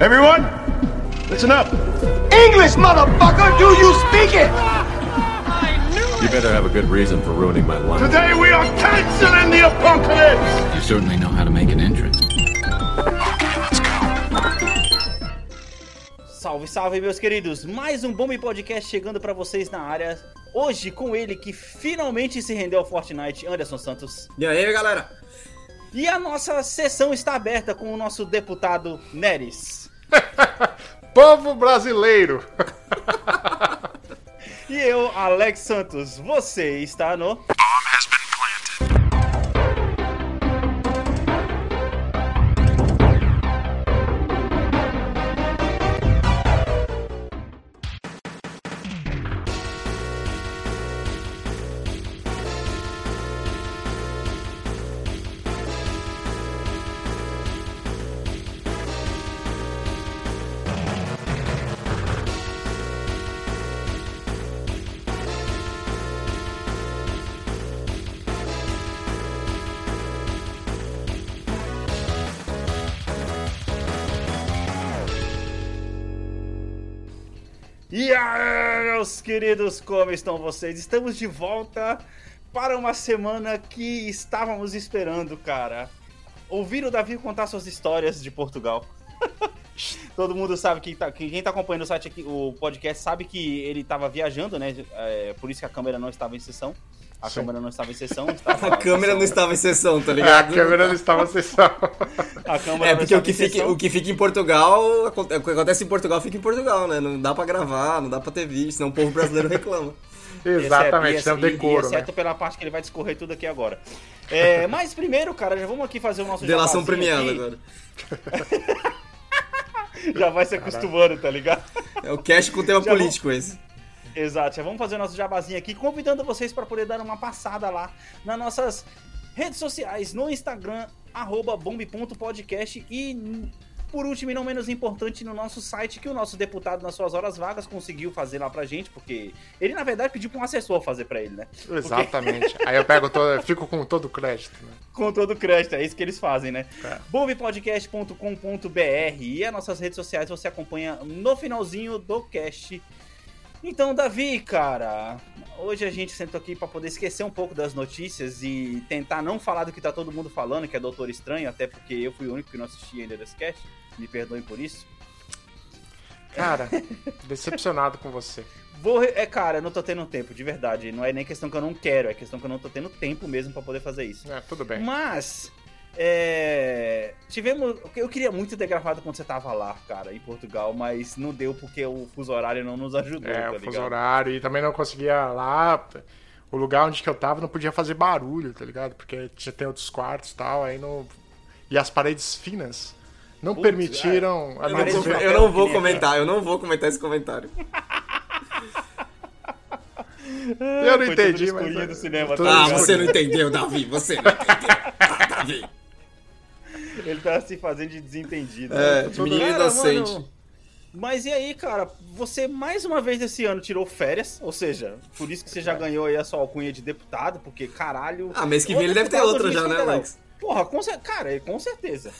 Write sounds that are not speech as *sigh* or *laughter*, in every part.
Everyone, listen up. English, motherfucker! Do you speak it? You better have a good reason for ruining my life. Today we are canceling the apocalypse. You certainly know how to make an entrance. Salve, salve, meus queridos! Mais um Bomb Podcast chegando pra vocês na área. Hoje com ele que finalmente se rendeu ao Fortnite, Anderson Santos. E aí, galera? E a nossa sessão está aberta com o nosso deputado Neres. *laughs* Povo brasileiro. E eu, Alex Santos. Você está no. Meus queridos, como estão vocês? Estamos de volta para uma semana que estávamos esperando, cara. Ouvir o Davi contar suas histórias de Portugal. *laughs* Todo mundo sabe que, tá, que quem tá acompanhando o site aqui, o podcast, sabe que ele estava viajando, né? É, por isso que a câmera não estava em sessão. A Sim. câmera não estava em sessão. *laughs* estava- A câmera não estava em sessão, tá É, a ligado? câmera não estava em sessão. A câmera É, não porque o que, em fica, o que fica em Portugal, o que acontece em Portugal fica em Portugal, né? Não dá pra gravar, não dá pra ter vídeo, senão o povo brasileiro reclama. *laughs* Exatamente, isso é um e- e- decoro, Exceto né? pela parte que ele vai discorrer tudo aqui agora. É, *laughs* mas primeiro, cara, já vamos aqui fazer o nosso Delação premiada aqui. agora. Já vai se acostumando, tá ligado? É o cast com tema Já vou- político esse. Exato, já vamos fazer o nosso jabazinho aqui, convidando vocês para poder dar uma passada lá nas nossas redes sociais, no Instagram, arroba bombe.podcast e, por último e não menos importante, no nosso site, que o nosso deputado, nas suas horas vagas, conseguiu fazer lá pra gente, porque ele, na verdade, pediu pra um assessor fazer pra ele, né? Exatamente. Aí eu pego todo, eu fico com todo o crédito, né? *laughs* Com todo o crédito, é isso que eles fazem, né? É. bombepodcast.com.br e as nossas redes sociais você acompanha no finalzinho do cast. Então, Davi, cara, hoje a gente sentou aqui pra poder esquecer um pouco das notícias e tentar não falar do que tá todo mundo falando, que é Doutor Estranho, até porque eu fui o único que não assisti ainda desse cast. Me perdoem por isso. Cara, decepcionado com você. Vou, é, cara, eu não tô tendo tempo, de verdade. Não é nem questão que eu não quero, é questão que eu não tô tendo tempo mesmo pra poder fazer isso. É, tudo bem. Mas, é, tivemos. Eu queria muito ter gravado quando você tava lá, cara, em Portugal, mas não deu porque o fuso horário não nos ajudou, É, tá o ligado? fuso horário. E também não conseguia lá. O lugar onde que eu tava não podia fazer barulho, tá ligado? Porque tinha, tem outros quartos e tal, aí não. E as paredes finas não Putz, permitiram a Eu não, vou, eu não vou comentar, eu não vou comentar esse comentário. Eu não Foi entendi, mas. escurinho do cinema, tudo tá Ah, ligado? você não entendeu, Davi, você não entendeu. Ah, *laughs* Davi. *laughs* Ele tá se fazendo de desentendido. É, né? de menino Cara, inocente. mano, Mas e aí, cara, você mais uma vez esse ano tirou férias, ou seja, por isso que você já ganhou aí a sua alcunha de deputado, porque caralho. Ah, mês que vem ele deve ter outra já, né. Alex? Porra, com, cer- cara, com certeza.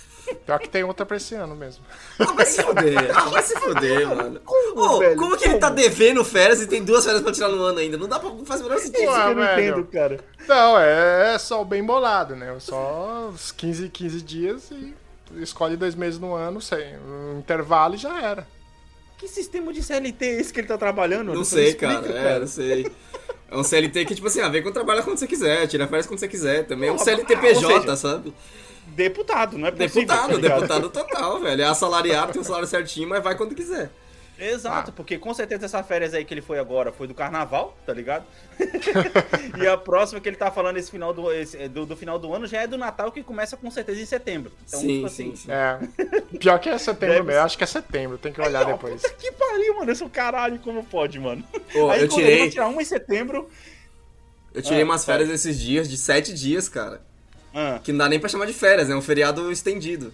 Pior que tem outra pra esse ano mesmo. Ah, vai se fuder. Ah, vai se fuder, mano. Como, Ô, velho? como que ele tá devendo férias e tem duas férias pra tirar no ano ainda? Não dá pra fazer o menor sentido. Isso eu não entendo, cara. Não, é, é só o bem bolado, né? Só os 15, 15 dias e escolhe dois meses no ano, sem um intervalo e já era. Que sistema de CLT é esse que ele tá trabalhando? Não Você sei, explica, cara. É, não sei. É um CLT que, tipo assim, ah, vem quando trabalha quando você quiser, tira férias quando você quiser. Também é um Porra, CLT ah, PJ, ou seja, sabe? Deputado, não é possível. Deputado, tá deputado total, velho. É assalariado, tem um salário certinho, mas vai quando quiser. Exato, Ah. porque com certeza essa férias aí que ele foi agora foi do carnaval, tá ligado? *laughs* e a próxima que ele tá falando esse final do, esse- do, do final do ano já é do Natal, que começa com certeza em setembro. Então, sim, tipo assim. sim, sim. É. Pior que é setembro Deve mesmo. Acho que é setembro, tem que olhar Não, depois. Puta que pariu, mano. Esse caralho, como pode, mano? Pô, aí eu quando ele vai tirei, tirar uma em setembro. eu tirei Ah, umas férias esses dias, de sete dias, cara. Ah, Que não dá nem pra chamar de férias, é um feriado estendido.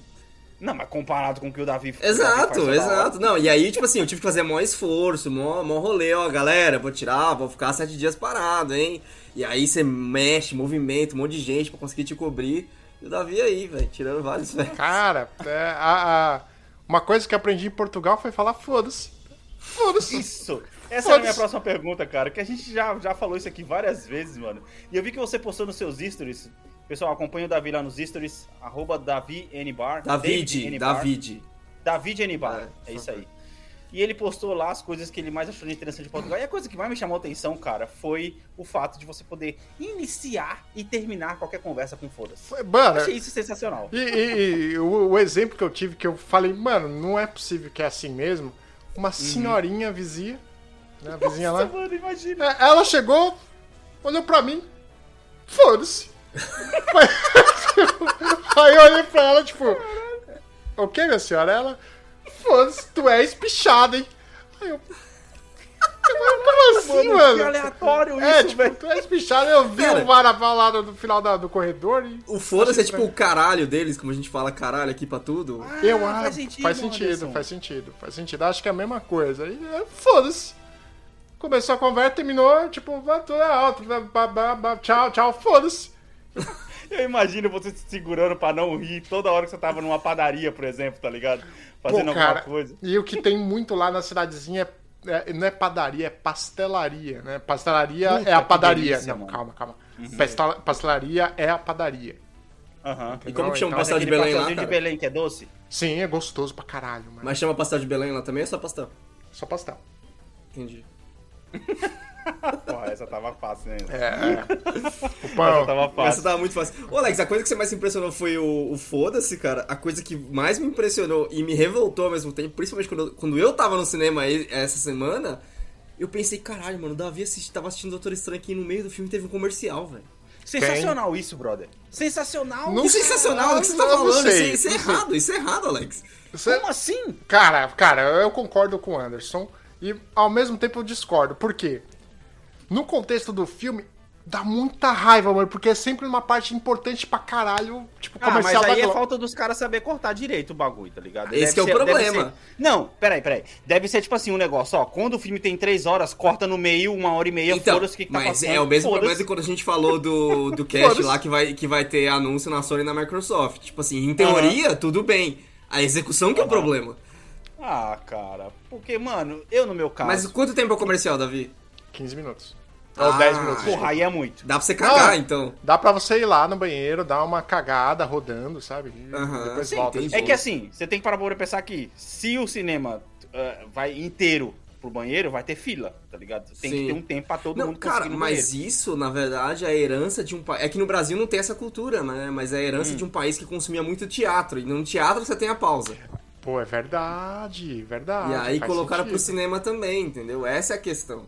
Não, mas comparado com o que o Davi o Davi Exato, exato. Não, e aí, tipo assim, eu tive que fazer maior esforço, maior, maior rolê, ó, galera, vou tirar, vou ficar sete dias parado, hein? E aí você mexe, movimento, um monte de gente pra conseguir te cobrir. E o Davi aí, velho, tirando vários, *laughs* velho. Cara, é, a- a- Uma coisa que aprendi em Portugal foi falar foda-se. Foda-se. Isso! Essa era a minha próxima pergunta, cara, que a gente já, já falou isso aqui várias vezes, mano. E eu vi que você postou nos seus stories. Pessoal, acompanha o Davi lá nos stories, arroba DaviNBar. David, David. David Anibar, É, é isso aí. E ele postou lá as coisas que ele mais achou interessante de Portugal. E a coisa que mais me chamou a atenção, cara, foi o fato de você poder iniciar e terminar qualquer conversa com Eu Mano, achei isso sensacional. E, e- e o, o exemplo que eu tive, que eu falei, mano, não é possível que é assim mesmo. Uma senhorinha vizinha, né, a vizinha lá. Nossa, mano, imagina. É, Ela chegou, olhou pra mim, foda-se. *laughs* Aí eu olhei pra ela, tipo, o que, minha senhora? Ela, foda-se, tu é espichada, hein? Aí eu, como assim, Mano, mano? que aleatório É, isso, tipo, velho. tu é espichada, eu vi Cara. o Varaval lá no final da- do corredor e... O foda-se é tipo o caralho deles, como a gente fala caralho aqui pra tudo. Eu Ah, acho. faz sentido, faz sentido, Anderson. faz sentido, faz sentido. Acho que é a mesma coisa. É, Foda-se. Começou a conversa, terminou, tipo, vai tudo é alto, tchau, tchau, foda-se. Eu imagino você se segurando pra não rir toda hora que você tava numa padaria, por exemplo, tá ligado? Pô, Fazendo alguma cara, coisa. e o que tem muito lá na cidadezinha é, é- não é padaria, é pastelaria, né? Pastelaria Puta, é a padaria. delícia, não, calma, calma. Pastela- Pastelaria é a padaria. Aham. E como que chama o Então, pastel de Belém lá, pastelzinho de? Belém que é doce? Sim, é gostoso pra caralho, mano. Mas chama pastel de Belém lá também ou é só pastel? Só pastel. Entendi. *laughs* *laughs* Porra, essa tava fácil, né? É, é. O Essa tava Essa fácil. tava muito fácil. Ô, Alex, a coisa que você mais se impressionou foi o, o foda-se, cara. A coisa que mais me impressionou e me revoltou ao mesmo tempo, principalmente quando, eu- quando eu tava no cinema aí, essa semana, eu pensei, caralho, mano, o Davi assisti, tava assistindo Doutor Estranho aqui no meio do filme teve um comercial, velho. Sensacional isso, brother. Sensacional. Não Que sensacional, o que você tá falando? Isso, isso é não sei. errado, isso é errado, Alex. Você- Como assim? Cara, cara, eu concordo com o Anderson e ao mesmo tempo eu discordo. Por quê? No contexto do filme, dá muita raiva, mano, porque é sempre uma parte importante pra caralho, tipo, Ah, mas comercial da aí é falta dos caras saber cortar direito o bagulho, tá ligado? Esse que é o deve problema. ser- Não, peraí, peraí. Deve ser tipo assim um negócio, ó. Quando o filme tem três horas, corta no meio, uma hora e meia, Então, foda-se o que, que tá mas passando. é o mesmo problema de quando a gente falou do, do *laughs* cast lá que vai, que vai ter anúncio na Sony e na Microsoft. Tipo assim, em teoria, tudo bem. A execução que é o problema. Ah, cara. Porque, mano, eu no meu caso. Mas quanto tempo é o comercial, Davi? 15 minutos. Ah, Ou 10 minutos. Porra, aí é muito. Dá pra você cagar, Não. então. Dá pra você ir lá no banheiro, dar uma cagada rodando, sabe? E Aham, depois sim, volta. É que assim, você tem que parar pra pensar que se o cinema ah, vai inteiro pro banheiro, vai ter fila, tá ligado? Tem Sim. que ter um tempo pra todo Não, mundo cara, conseguir ir no mas banheiro. isso, na verdade, é a herança de um país. É que no Brasil não tem essa cultura, né? Mas é a herança Hum. de um país que consumia muito teatro. E no teatro você tem a pausa. Pô, é verdade, verdade. e aí colocaram pro sentido. cinema também, entendeu? Essa é a questão.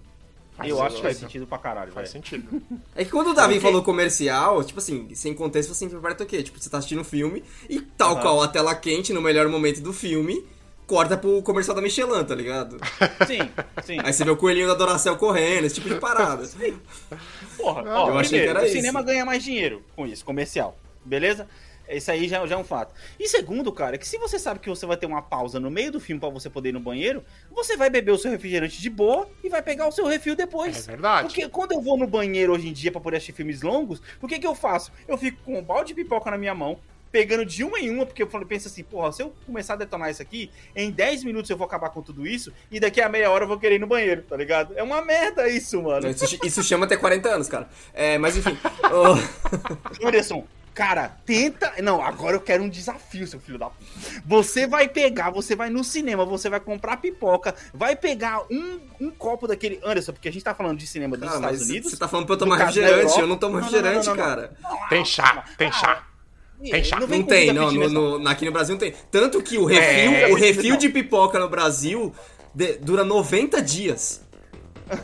Faz Eu acho que faz sentido. pra caralho, Faz velho. sentido. É que quando o Davi falou comercial, tipo assim, sem contexto, você interpreta o quê? Tipo, você tá assistindo um filme e tal Aham. qual a tela quente, no melhor momento do filme, corta pro comercial da Michelin, tá ligado? Sim, sim. Aí você vê o coelhinho da Doracel correndo, esse tipo de parada. Porra, Não, ó, eu achei primeiro, que era o isso. cinema ganha mais dinheiro com isso, comercial. Beleza? Isso aí já, já é um fato. E segundo, cara, que se você sabe que você vai ter uma pausa no meio do filme pra você poder ir no banheiro, você vai beber o seu refrigerante de boa e vai pegar o seu refil depois. É verdade. Porque quando eu vou no banheiro hoje em dia pra poder assistir filmes longos, o que que eu faço? Eu fico com um balde de pipoca na minha mão, pegando de uma em uma, porque eu falo- penso assim, porra, se eu começar a detonar isso aqui, em 10 minutos eu vou acabar com tudo isso, e daqui a meia hora eu vou querer ir no banheiro, tá ligado? É uma merda isso, mano. Isso, isso chama ter 40 anos, cara. É, mas enfim. *laughs* ô, Anderson, cara, tenta. Não, agora eu quero um desafio, seu filho da puta. Você vai pegar, você vai no cinema, você vai comprar pipoca, vai pegar um, um copo daquele. Anderson, porque a gente tá falando de cinema dos cara, Estados mas Unidos. você tá falando pra eu tomar no refrigerante, eu não tomo refrigerante, não, não, não. cara. Tem chá, tem chá. Tem chá. Não, vem Não tem, não, fitness, no, no- aqui no Brasil não tem. Tanto que o refil, É, o refil não. de pipoca no Brasil de- dura 90 dias.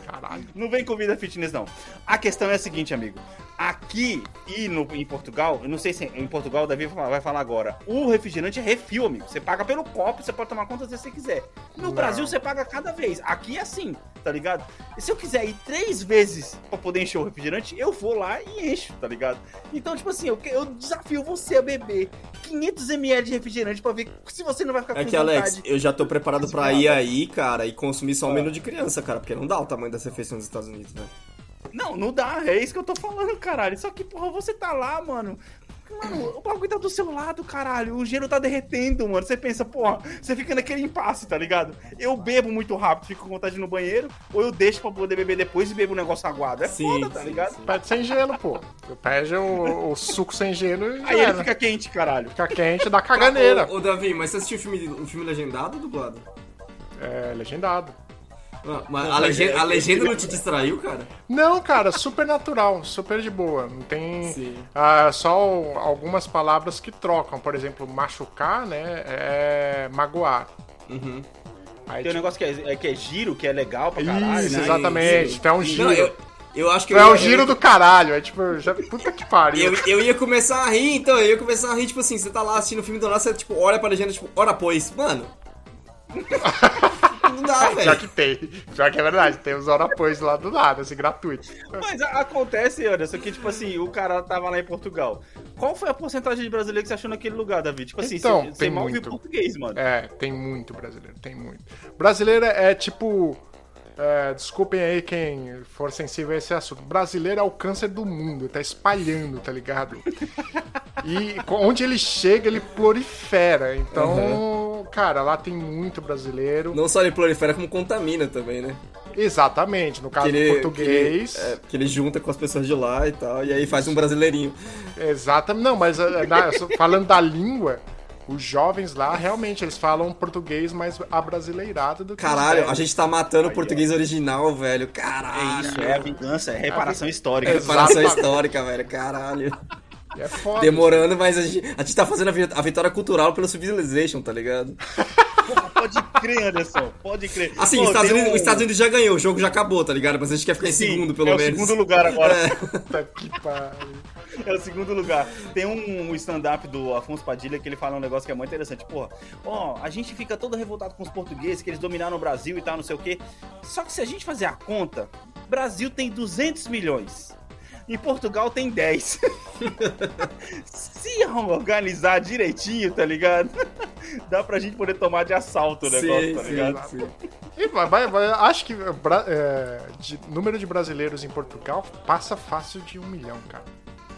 Caralho. Não vem comida fitness, não. A questão é a seguinte, amigo. Aqui e no, em Portugal, eu não sei se em Portugal o Davi vai falar, agora. O refrigerante é refil, amigo. Você paga pelo copo, você pode tomar quantas vezes você quiser. No Não. Brasil, você paga cada vez. Aqui é assim, tá ligado? E se eu quiser ir três vezes pra poder encher o refrigerante, eu vou lá e encho, tá ligado? Então, tipo assim, eu, que- eu desafio você a beber 500ml de refrigerante pra ver se você não vai ficar É com que, vontade. Alex, eu já tô preparado pra ir aí, cara, e consumir só um Ah. menu de criança, cara, porque não dá o tamanho das refeições dos Estados Unidos, né? Não, não dá, é isso que eu tô falando, caralho. Só que, porra, você tá lá, mano, Mano, o bagulho tá do seu lado, caralho. O gelo tá derretendo, mano. Você pensa, porra, você fica naquele impasse, tá ligado? Eu bebo muito rápido, fico com vontade de ir no banheiro, ou eu deixo pra poder beber depois e bebo um negócio aguado. É Sim, foda, tá sim, ligado? Pede sem gelo, pô. Pede o, o suco sem gelo e Aí ele fica quente, caralho. Fica quente, dá caganeira. Ô, ô, Davi, mas você assistiu o filme, o filme legendado ou dublado? É, legendado. Ah, mas a, legenda, a legenda não te distraiu, cara? Não, cara, super natural, super de boa. Não tem Sim. ah, só algumas palavras que trocam. Por exemplo, machucar, né? É magoar. Uhum. Aí, Tem um tipo, negócio que é, é que é giro, que é legal pra caralho, Isso, né? exatamente. Tem um giro. Não, eu, eu acho que Tu eu é o giro do caralho. É tipo, já, puta que pariu. Eu, eu ia começar a rir, então, eu ia começar a rir, tipo assim, você tá lá assistindo o filme do nada, você, tipo, olha pra legenda, tipo, ora pois, mano. *laughs* não dá, *laughs* Já velho. que tem. Já que é verdade. Tem os orapões lá do nada, assim, gratuito. Mas a- acontece, Anderson, que, tipo assim, o cara tava lá em Portugal. Qual foi a porcentagem de brasileiro que você achou naquele lugar, David? Tipo assim, Então, você, mal viu muito. português, mano. É, tem muito brasileiro, tem muito. Brasileiro é tipo. É, desculpem aí quem for sensível a esse assunto. Brasileiro é o câncer do mundo, tá espalhando, tá ligado? *laughs* E onde ele chega, ele prolifera. Então, cara, lá tem muito brasileiro. Não só ele prolifera, como contamina também, né? Exatamente, no caso ele, do português. Que ele, é, que ele junta com as pessoas de lá e tal, e aí faz um brasileirinho. Exatamente. Não, mas é, na- *laughs* falando da língua, os jovens lá, realmente, eles falam português mais abrasileirado do que Caralho, a gente tá matando o português original, velho. Caralho. É isso, é a vingança, é reparação histórica. É, Reparação histórica, velho. Caralho. É foda. Demorando, mas a gente, a gente tá fazendo a, vi- a vitória cultural pelo Civilization, tá ligado? *laughs* Pode crer, Anderson, pode crer. Assim, Pô, os Estados Unidos, um- os Estados Unidos já ganhou, o jogo já acabou, tá ligado? Mas a gente quer ficar em segundo, pelo é menos. o segundo lugar agora. É. Puta que pariu. *laughs* É o segundo lugar. Tem um, stand-up do Afonso Padilha que ele fala um negócio que é muito interessante. Porra, ó, a gente fica todo revoltado com os portugueses, que eles dominaram o Brasil e tal, não sei o quê. Só que se a gente fazer a conta, Brasil tem 200 milhões. Em Portugal tem 10. *laughs* se organizar direitinho, tá ligado? *laughs* Dá pra gente poder tomar de assalto o negócio, Sim, tá sim, ligado? sim. E vai, vai- acho que é, de número de brasileiros em Portugal passa fácil de um milhão, cara.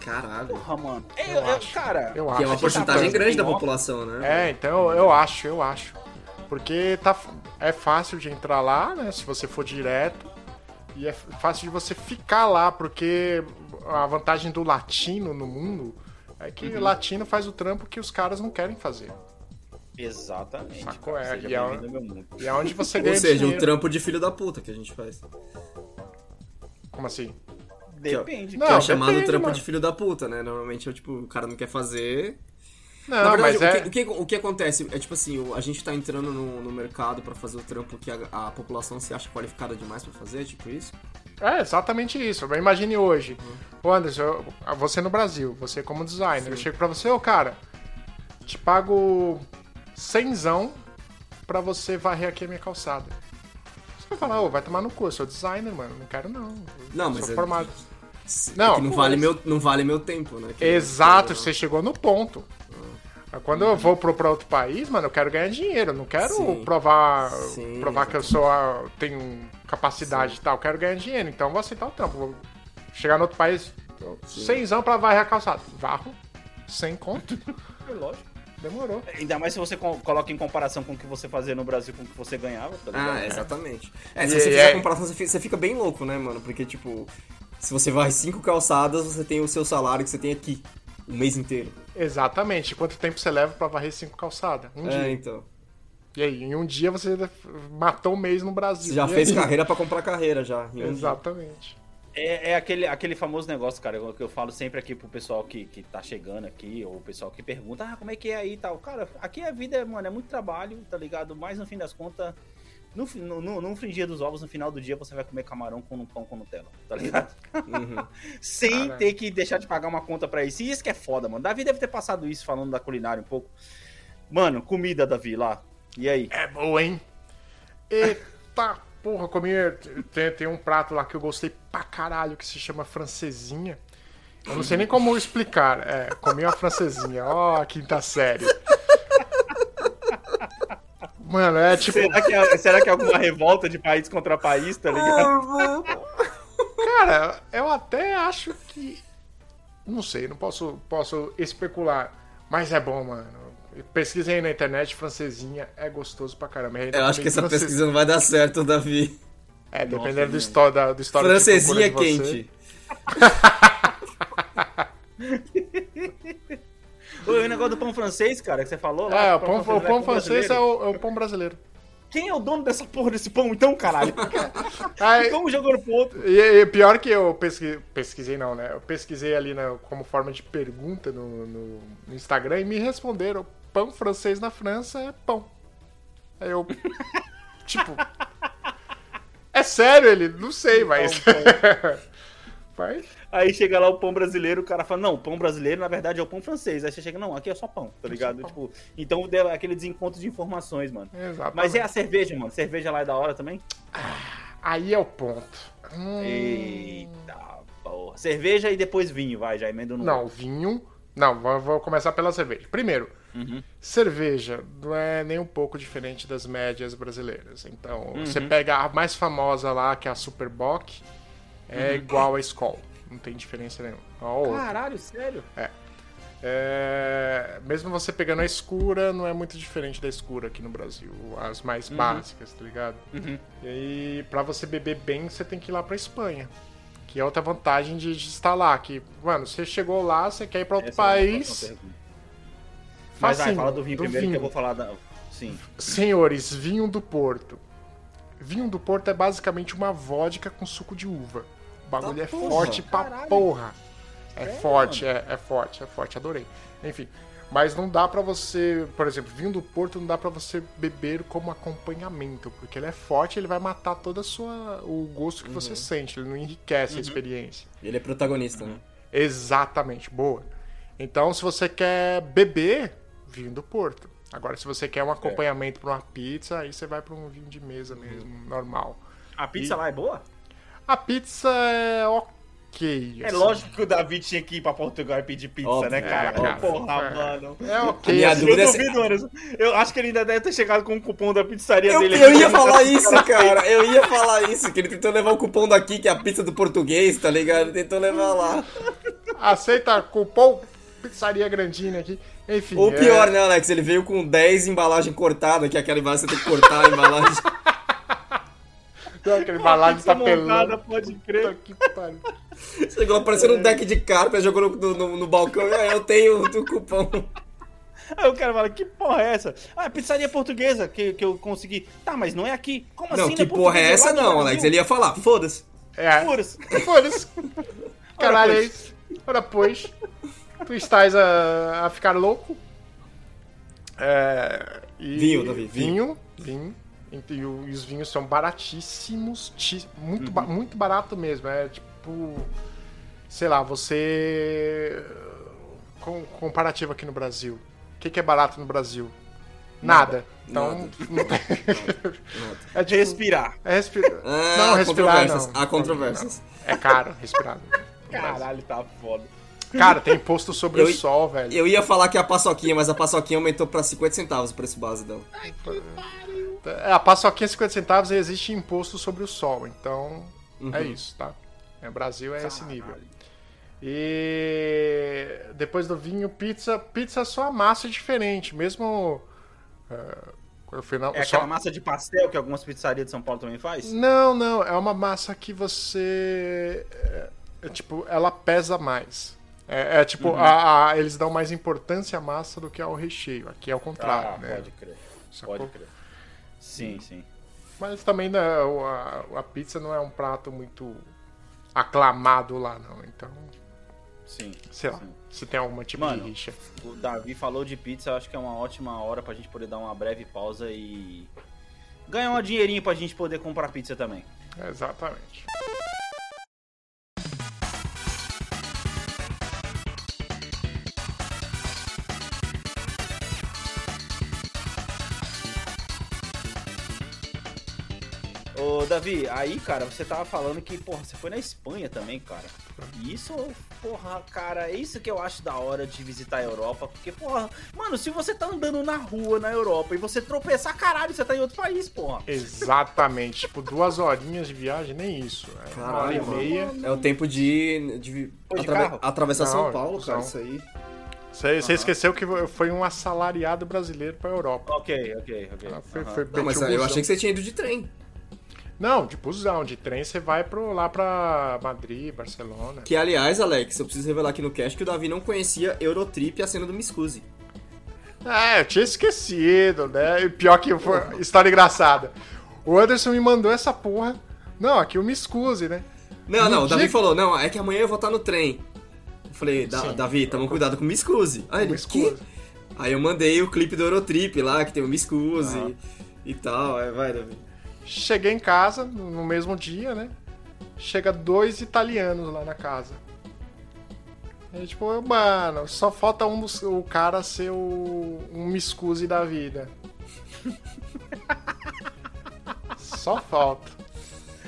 Caralho. Porra, mano. É, Eu eu- acho. cara, Eu Que acho. é uma tá porcentagem falando grande da população, né? É, então eu, eu acho, eu acho. Porque tá, é fácil de entrar lá, né? Se você for direto. E é fácil de você ficar lá, porque a vantagem do latino no mundo é que Uhum. o latino faz o trampo que os caras não querem fazer. Exatamente. Sacou? cara. É, e é-. E é onde você Ou ganha seja, dinheiro. o trampo de filho da puta que a gente faz. Como assim? Depende. Não, que é o chamado depende, trampo mano. de filho da puta, né? Normalmente é tipo, o cara não quer fazer. Não, Na verdade, mas é... o, que, o, que, o que acontece é tipo assim, o- a gente tá entrando no, no mercado pra fazer o trampo que a, a população se acha qualificada demais pra fazer, tipo isso. É, exatamente isso. Imagine hoje. Ô Anderson, eu- você no Brasil, você como designer, eu chego pra você, ô cara, te pago cenzão pra você varrer aqui a minha calçada. Você vai falar, ô, vai tomar no cu, eu sou designer, mano, não quero não. Não, Eu mas sou é- formado. Não, Não, que não vale, meu, não vale meu tempo, né? Que- Exato, que- você chegou no ponto. Quando eu vou pro, pra outro país, mano, eu quero ganhar dinheiro, eu não quero Sim. provar, Sim, provar que eu sou a- tenho capacidade e tal, eu quero ganhar dinheiro, então eu vou aceitar o trampo. Vou chegar no outro país, cenzão pra varrer a calçada. Varro, sem conto, *laughs* É lógico. demorou. Ainda mais se você co- coloca em comparação com o que você fazia no Brasil com o que você ganhava, tá ligado? Ah, exatamente. É, se E- você fizer é- a comparação, você fica bem louco, né, mano? Porque, tipo, se você vai cinco calçadas, você tem o seu salário que você tem aqui. O mês inteiro. Exatamente. Quanto tempo você leva pra varrer cinco calçadas? Um É, dia. então. E aí, em um dia você matou um mês no Brasil. Você já E fez aí? carreira pra comprar carreira já. um dia. Exatamente. É, é aquele, aquele famoso negócio, cara, que eu falo sempre aqui pro pessoal que, que tá chegando aqui, ou o pessoal que pergunta, ah, como é que é aí e tal. Cara, aqui a vida, mano, é muito trabalho, tá ligado? Mas no fim das contas, no, no, no, fringir dos ovos, no final do dia, você vai comer camarão com um pão com Nutella, tá ligado? Uhum. *laughs* Sem Caralho. ter que deixar de pagar uma conta pra isso. E isso que é foda, mano. Davi deve ter passado isso falando da culinária um pouco. Mano, comida, Davi, lá. E aí? É boa, hein? Eita *laughs* porra, comi. Tem, tem um prato lá que eu gostei pra caralho que se chama francesinha. Eu não sei nem como explicar. É, comi uma francesinha. Ó, a quinta série. Mano, é tipo. Será que, é, será que é alguma revolta de país contra país, tá ligado? Cara, eu até acho que. Não sei, não posso, posso especular. Mas é bom, mano. Pesquisem aí na internet, francesinha é gostoso pra caramba. Eu acho que essa francês- pesquisa não vai dar certo, Davi. É, dependendo Nossa, do, histó da, do histórico Francesinha você. quente. *laughs* *laughs* O negócio do pão francês, cara, que você falou lá. É, o que pão, o pão francês é o, é o pão brasileiro. Quem é o dono dessa porra desse pão, então, caralho? *laughs* Aí, Como jogando pro outro? e, e pior que eu pesquisei, pesquisei não, né? Eu pesquisei ali como forma de pergunta no, no- no Instagram e me responderam: pão francês na França é pão. Aí eu. *laughs* tipo. É sério ele? Não sei, mas. *laughs* Aí chega lá o pão brasileiro, o cara fala, não, o pão brasileiro na verdade é o pão francês. Aí você chega, não, aqui é só pão, tá ligado? pão. Tipo, então deu aquele desencontro de informações, mano. Exatamente. Mas é a cerveja, mano. Cerveja lá é da hora também? Aí é o ponto. Hum, Eita porra. Cerveja e depois vinho, vai, já emenda no. Não, vinho. Não, vou, vou começar pela cerveja. Primeiro, Uhum. cerveja não é nem um pouco diferente das médias brasileiras. Então, Uhum. você pega a mais famosa lá, que é a Superbock, é Uhum. igual a Skol. Não tem diferença nenhuma. Caralho, sério? É, Mesmo você pegando a escura, não é muito diferente da escura aqui no Brasil. As mais básicas, tá ligado? Uhum. E aí, pra você beber bem, você tem que ir lá pra Espanha. Que é outra vantagem de, de estar lá. Que, mano, você chegou lá, você quer ir pra outro Essa é país. pergunta. Mas vai, facinho, fala do vinho do primeiro que vinho. eu vou falar da. Sim. Senhores, vinho do Porto. Vinho do Porto é basicamente uma vodka com suco de uva. O bagulho Tá é porra. forte pra Caralho. porra. É forte, é, é forte, é forte, adorei. Enfim, mas não dá pra você, por exemplo, vinho do Porto não dá pra você beber como acompanhamento, porque ele é forte, ele vai matar toda a sua o gosto que você Uhum. sente, ele não enriquece a experiência. Ele é protagonista, né? Exatamente, boa. Então, se você quer beber, vinho do Porto. Agora, se você quer um acompanhamento pra uma pizza, aí você vai pra um vinho de mesa mesmo, normal. A pizza lá é boa? A pizza é ok. É assim. lógico que o Davi tinha que ir pra Portugal e pedir pizza, Óbvio. né, cara? É, cara. Porra, É. mano. É ok. Minha assim. dúvida Eu é se- duvido. Eu acho que ele ainda deve ter chegado com o cupom da pizzaria Eu, dele. eu ia falar isso, cara. Eu ia falar isso. Que ele tentou levar o cupom daqui, que é a pizza do português, tá ligado? Ele tentou levar lá. Aceita cupom pizzaria grandinha aqui. Enfim. Ou é- pior, né, Alex? Ele veio com 10 embalagens cortadas, que é aquela embalagem você tem que cortar a embalagem. *laughs* Não, aquele tá *laughs* pelando. montada, pode crer. Que pariu. Chegou parecendo um deck de cartas, jogou no, no- no balcão. É, eu tenho o cupom. Aí o cara fala, que porra é essa? Ah, pizzaria portuguesa que, que eu consegui. Tá, mas não é aqui. Como Não, assim? que é porra é essa não? Alex? Ele ia falar, foda-se. É. Foda-se. *laughs* Foda-se. Caralho, é pois. isso. Ora, pois. Tu estás a, a ficar louco. É, e- Vinho, Davi, Vinho. Vinho. E, e o- e os vinhos são baratíssimos. Muito, ba- muito barato mesmo. É tipo. Sei lá, você. Com, comparativo aqui no Brasil. O que, que é barato no Brasil? Nada. Então. *laughs* não tem- é tipo, Respirar. é respirar. Ah, não, respirar controvérsias, não. Há controvérsias. É caro respirar. Caralho, tá foda. Cara, tem imposto sobre Eu- o sol, velho. Eu ia falar que é a paçoquinha, mas a paçoquinha aumentou pra 50 centavos o preço base dela. É, a paçoquinha 50 centavos e existe imposto sobre o sol. Então, é isso, tá? É, Brasil é esse nível. E depois do vinho, pizza. Pizza é só a massa diferente. Mesmo. é, fui na, É só- aquela massa de pastel que algumas pizzarias de São Paulo também faz? Não, não. É uma massa que você. é, é, tipo, ela pesa mais. É, é tipo, Uhum. a- a- eles dão mais importância à massa do que ao recheio. Aqui é o contrário, Ah, né? pode crer. Sacou? Pode crer. Sim, sim. Mas também né, a, a pizza não é um prato muito aclamado lá, não. Então, Sim. sei lá, sim. se tem algum tipo Mano, de rixa. O Davi falou de pizza, eu acho que é uma ótima hora pra gente poder dar uma breve pausa e ganhar um dinheirinho pra gente poder comprar pizza também. Exatamente. Davi, aí, cara, você tava falando que, porra, você foi na Espanha também, cara. Isso, porra, cara, é isso que eu acho da hora de visitar a Europa. Porque, porra, mano, se você tá andando na rua na Europa e você tropeçar, caralho, você tá em outro país, porra. Exatamente. tipo, duas horinhas de viagem, nem isso. É uma hora e Caralho, meia. É o tempo de, de, atrave- atravessar Não, São Paulo, cara, não. isso aí. Você você esqueceu que foi um assalariado brasileiro pra Europa. Ok, ok, ok. Ah, Foi, Aham. foi Não, mas eu busão. achei que você tinha ido de trem. Não, de busão, de trem você vai pro, lá pra Madrid, Barcelona. Que, aliás, Alex, eu preciso revelar aqui no cast que o Davi não conhecia Eurotrip e a cena do Miscuse. É, eu tinha esquecido, né? E pior que foi história engraçada. O Anderson me mandou essa porra. Não, aqui eu me excuse, né? Não, No não, o Davi falou, não, é que amanhã eu vou estar no trem. Eu falei, "Da- Sim. Davi, toma cuidado com o Miscuse. Aí ele. "Quê?" Aí eu mandei o clipe do Eurotrip lá, que tem o Miscuse e tal. Aí vai, Davi. Cheguei em casa no mesmo dia, né? Chega dois italianos lá na casa. E tipo, mano, só falta um dos, o cara ser o, um miscuse da vida. *laughs* só falta.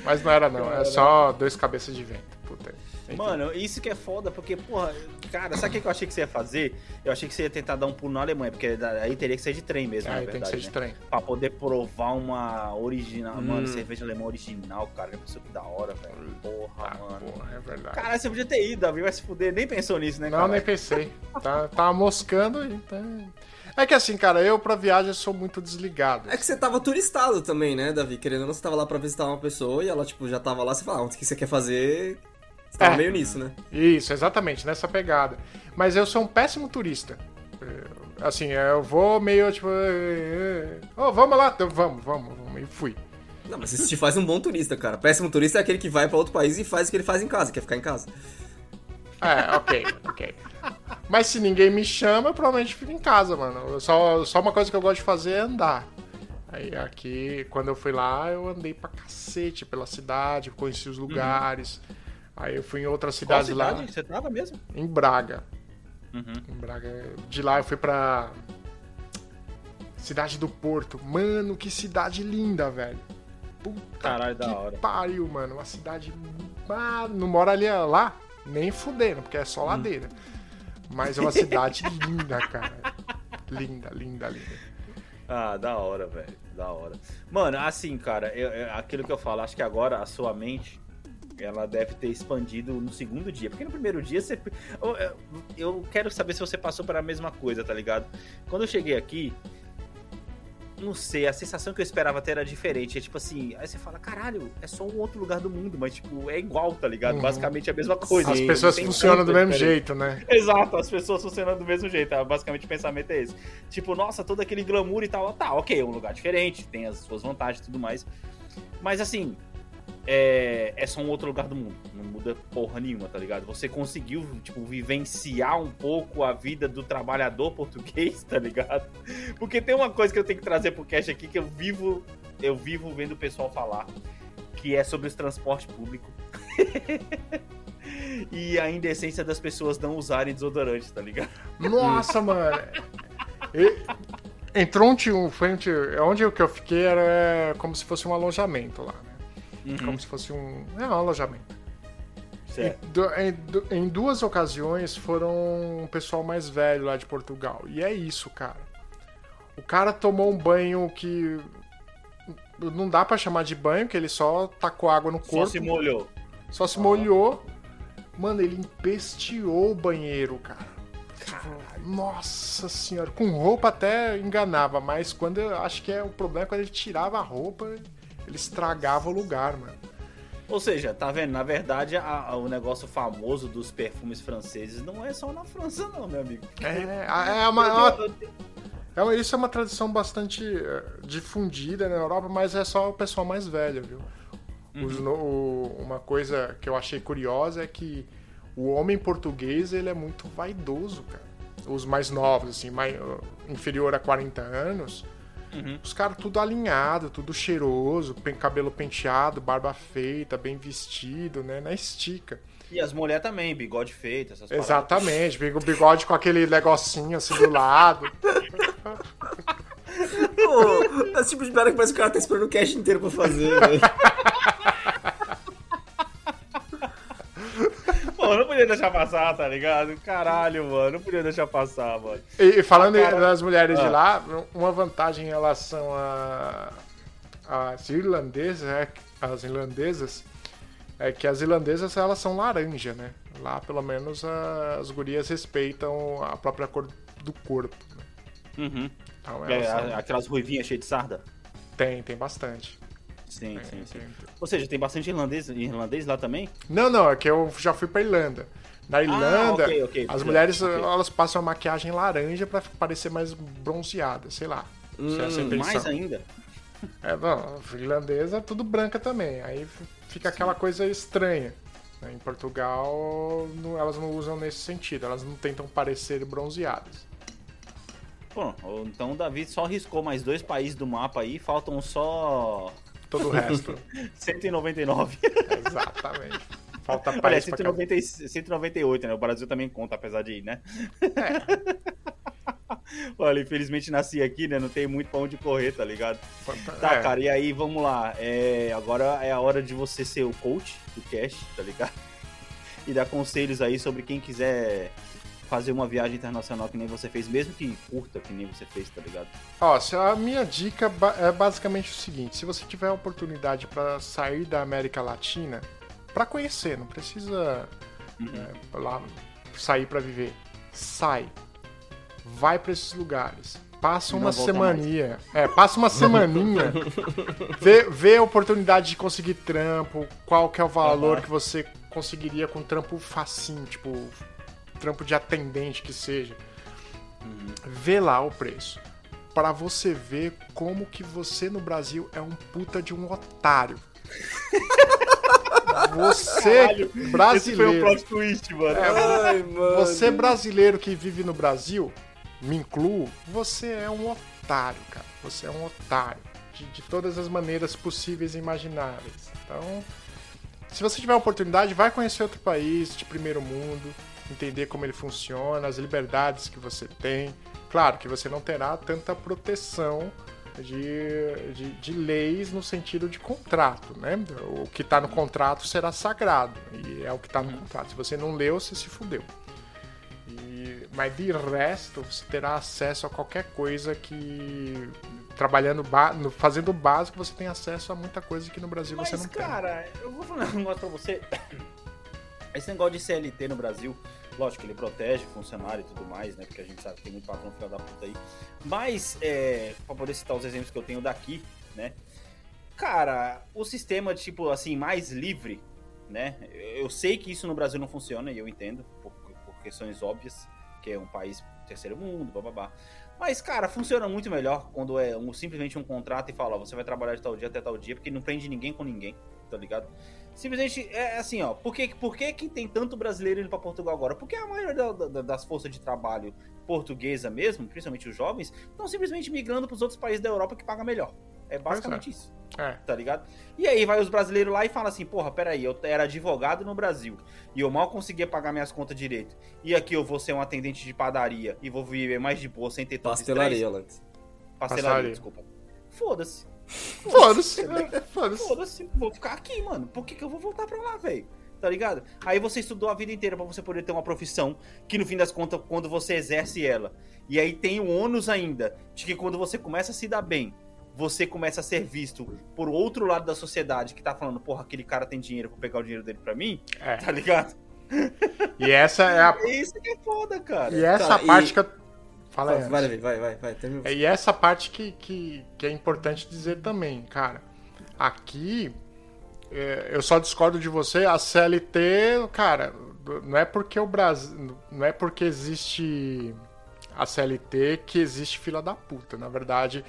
Mas não era não, é só dois cabeças de vento. Puta. Mano, isso que é foda, porque, porra, cara, sabe o que que eu achei que você ia fazer? Eu achei que você ia tentar dar um pulo na Alemanha, porque aí teria que ser de trem mesmo, na Aí tem que verdade. ser de né? trem. Pra poder provar uma original, Hum. mano, cerveja alemã original, cara. Já pensou que da hora, velho. Porra, Ah, mano. porra, é verdade. Caralho, você podia ter ido, Davi, vai se fuder. Nem pensou nisso, né, Não, cara? nem pensei. Tá, tava moscando aí. Tá... É que assim, cara, eu pra viagem sou muito desligado. É que você tava turistado também, né, Davi? Querendo ou não, você tava lá pra visitar uma pessoa e ela, tipo, já tava lá, você fala, ah, o que você quer fazer? Você tava É. meio nisso, né? Isso, exatamente, nessa pegada. Mas eu sou um péssimo turista. Eu- Assim, eu vou meio tipo. Oh, vamos lá, então, vamos, vamos, vamos. E fui. Não, mas isso te faz um bom turista, cara. Péssimo turista é aquele que vai pra outro país e faz o que ele faz em casa, quer ficar em casa. É, ok, ok. Mas se ninguém me chama, eu provavelmente fico em casa, mano. Só, só uma coisa que eu gosto de fazer é andar. Aí aqui, quando eu fui lá, eu andei pra cacete pela cidade, conheci os lugares. Aí eu fui em outras Qual cidades lá. cidade você tava mesmo? Em Braga. Uhum. Em Braga. De lá eu fui pra. Cidade do Porto. Mano, que cidade linda, velho. Puta Caralho, da que hora. pariu, mano. Uma cidade. Ah, não mora ali lá? Nem fudendo, porque é só Hum. ladeira. Mas é uma cidade *laughs* linda, cara. Linda, linda, linda. Ah, da hora, velho. Da hora. Mano, assim, cara, eu- eu- aquilo que eu falo, acho que agora a sua mente. Ela deve ter expandido no segundo dia. Porque no primeiro dia você. Eu, eu- quero saber se você passou pela mesma coisa, tá ligado? Quando eu cheguei aqui. Não sei, a sensação que eu esperava ter era diferente. É tipo assim, aí você fala, caralho, é só um outro lugar do mundo, mas tipo, é igual, tá ligado? Uhum. Basicamente é a mesma coisa. As pessoas funcionam do mesmo jeito, né? *laughs* Exato, as pessoas funcionam do mesmo jeito. tá? Basicamente o pensamento é esse. Tipo, nossa, todo aquele glamour e tal. Tá, ok, é um lugar diferente, tem as suas vantagens e tudo mais. Mas assim, é, é só um outro lugar do mundo. Não muda porra nenhuma, tá ligado? Você conseguiu, tipo, vivenciar um pouco a vida do trabalhador português, tá ligado? Porque tem uma coisa que eu tenho que trazer pro cast aqui que eu vivo, eu vivo vendo o pessoal falar, que é sobre os transportes públicos. *laughs* e a indecência das pessoas não usarem desodorante, tá ligado? Nossa, mano. E- entrou um tio, foi um tio. Onde que eu fiquei era como se fosse um alojamento lá, né? Como se fosse um. É um alojamento. Certo. Em, em em duas ocasiões foram um pessoal mais velho lá de Portugal. E é isso, cara. O cara tomou um banho que. Não dá pra chamar de banho, que ele só tacou água no Só corpo. se molhou. Só se molhou. Mano, ele empesteou o banheiro, cara. Tipo, Nossa senhora. Com roupa até enganava, mas quando eu acho que é o problema é quando ele tirava a roupa, ele estragava o lugar, mano. Ou seja, tá vendo? Na verdade, a- a- o negócio famoso dos perfumes franceses não é só na França, não, meu amigo. É, é uma, é uma- é isso é uma tradição bastante eh, difundida na Europa, mas é só o pessoal mais velho, viu? Os no- o- uma coisa que eu achei curiosa é que o homem português ele é muito vaidoso, cara. Os mais novos, assim, mais, inferior a 40 anos, os caras tudo alinhado, tudo cheiroso, cabelo penteado, barba feita, bem vestido, né? Na estica. E as mulheres também, bigode feito, essas paradas. Exatamente, o bigode com aquele negocinho assim do lado. *laughs* Pô, esse tipo de piada que parece que o cara tá esperando o cast inteiro pra fazer, velho. *laughs* podia deixar passar, tá ligado? Caralho, mano. Não podia deixar passar, mano. E, e falando Ah, das mulheres de Ah. lá, uma vantagem em relação a as irlandesas, é, as irlandesas, é que as irlandesas elas são laranja, né? Lá pelo menos a- as gurias respeitam a própria cor do corpo. né? Uhum. Então É, são- aquelas ruivinhas cheias de sarda? tem, tem bastante. Sim, sim, sim. tem. Ou seja, tem bastante irlandês, irlandês lá também? Não, não, é que eu já fui pra Irlanda. Na Irlanda, Ah, ok, ok, as beleza, mulheres ok. elas passam a maquiagem laranja pra parecer mais bronzeada, sei lá. É intenção. Mais ainda? É, não, irlandesa tudo branca também. Aí fica aquela coisa estranha. né? Em Portugal, não- elas não usam nesse sentido, elas não tentam parecer bronzeadas. Ou então o Davi só riscou mais dois países do mapa aí, faltam só Todo o resto. *laughs* 199. Exatamente. Falta Olha, país pra cá. 190, 198, né? O Brasil também conta, apesar de, né? *laughs* Olha, infelizmente nasci aqui, né? Não tem muito pra onde correr, tá ligado? Tá, É, cara, e aí vamos lá. É, agora é a hora de você ser o coach do cast, tá ligado? E dar conselhos aí sobre quem quiser fazer uma viagem internacional que nem você fez, mesmo que curta que nem você fez, tá ligado? Ó, a minha dica é basicamente o seguinte: se você tiver a oportunidade pra sair da América Latina, pra conhecer, não precisa é, lá sair pra viver. Sai. Vai pra esses lugares. Passa uma semaninha. É, passa uma semaninha. *laughs* vê, vê a oportunidade de conseguir trampo, qual que é o valor Aham. que você conseguiria com trampo facinho, tipo, trampo de atendente que seja. Vê lá o preço. Pra você ver como que você no Brasil é um puta de um otário. *laughs* Você, Esse foi o brasileiro. plot twist, mano. Ai, mano. Você brasileiro que vive no Brasil, me incluo, você é um otário, cara. Você é um otário. De, de todas as maneiras possíveis e imagináveis. Então, se você tiver a oportunidade, vai conhecer outro país de primeiro mundo, entender como ele funciona, as liberdades que você tem. Claro que você não terá tanta proteção de, de, de leis no sentido de contrato, né? O que está no contrato será sagrado e é o que está no contrato. Se você não leu, você se fudeu. E- mas de resto, você terá acesso a qualquer coisa que trabalhando no- fazendo o básico, você tem acesso a muita coisa que no Brasil você Mas, não tem. cara, eu vou falar um negócio pra você. Esse negócio de CLT no Brasil, lógico ele protege o funcionário e tudo mais, né? Porque a gente sabe que tem muito patrão filho da puta aí. Mas, é, pra poder citar os exemplos que eu tenho daqui, né? Cara, o sistema, tipo, assim, mais livre, né? Eu sei que isso no Brasil não funciona, e eu entendo, por, por questões óbvias, que é um país terceiro mundo, bababá. Mas, cara, funciona muito melhor quando é um- simplesmente um contrato e fala, ó, você vai trabalhar de tal dia até tal dia, porque não prende ninguém com ninguém, tá ligado? Simplesmente é assim, ó. Por que, por que, que tem tanto brasileiro indo pra Portugal agora? Porque a maioria da- da- das forças de trabalho portuguesa mesmo, principalmente os jovens, estão simplesmente migrando pros outros países da Europa que pagam melhor. É basicamente isso É. tá ligado? E aí vai os brasileiros lá e fala assim, porra, peraí, eu era advogado no Brasil e eu mal conseguia pagar minhas contas direito. E aqui eu vou ser um atendente de padaria e vou viver mais de boa sem ter tanto Pastelaria. Alex. Pastelaria, Pastelaria. desculpa. Foda-se. Foda-se. *laughs* é, Foda-se. Foda-se, vou ficar aqui, mano. Por que, que eu vou voltar pra lá, velho? Tá ligado? Aí você estudou a vida inteira pra você poder ter uma profissão que no fim das contas, quando você exerce ela, e aí tem o ônus ainda de que quando você começa a se dar bem, você começa a ser visto por outro lado da sociedade que tá falando, porra, aquele cara tem dinheiro, vou pegar o dinheiro dele pra mim, É. tá ligado? E essa é a, É *laughs* isso que é foda, cara. e essa Tá, e- parte que eu. Fala aí. Vai, vai, vai, vai, vai. Termina. E essa parte que, que, que é importante dizer também, cara. Aqui, é, eu só discordo de você, a CLT, cara, não é porque o Brasil. Não é porque existe a CLT que existe fila da puta. Na verdade,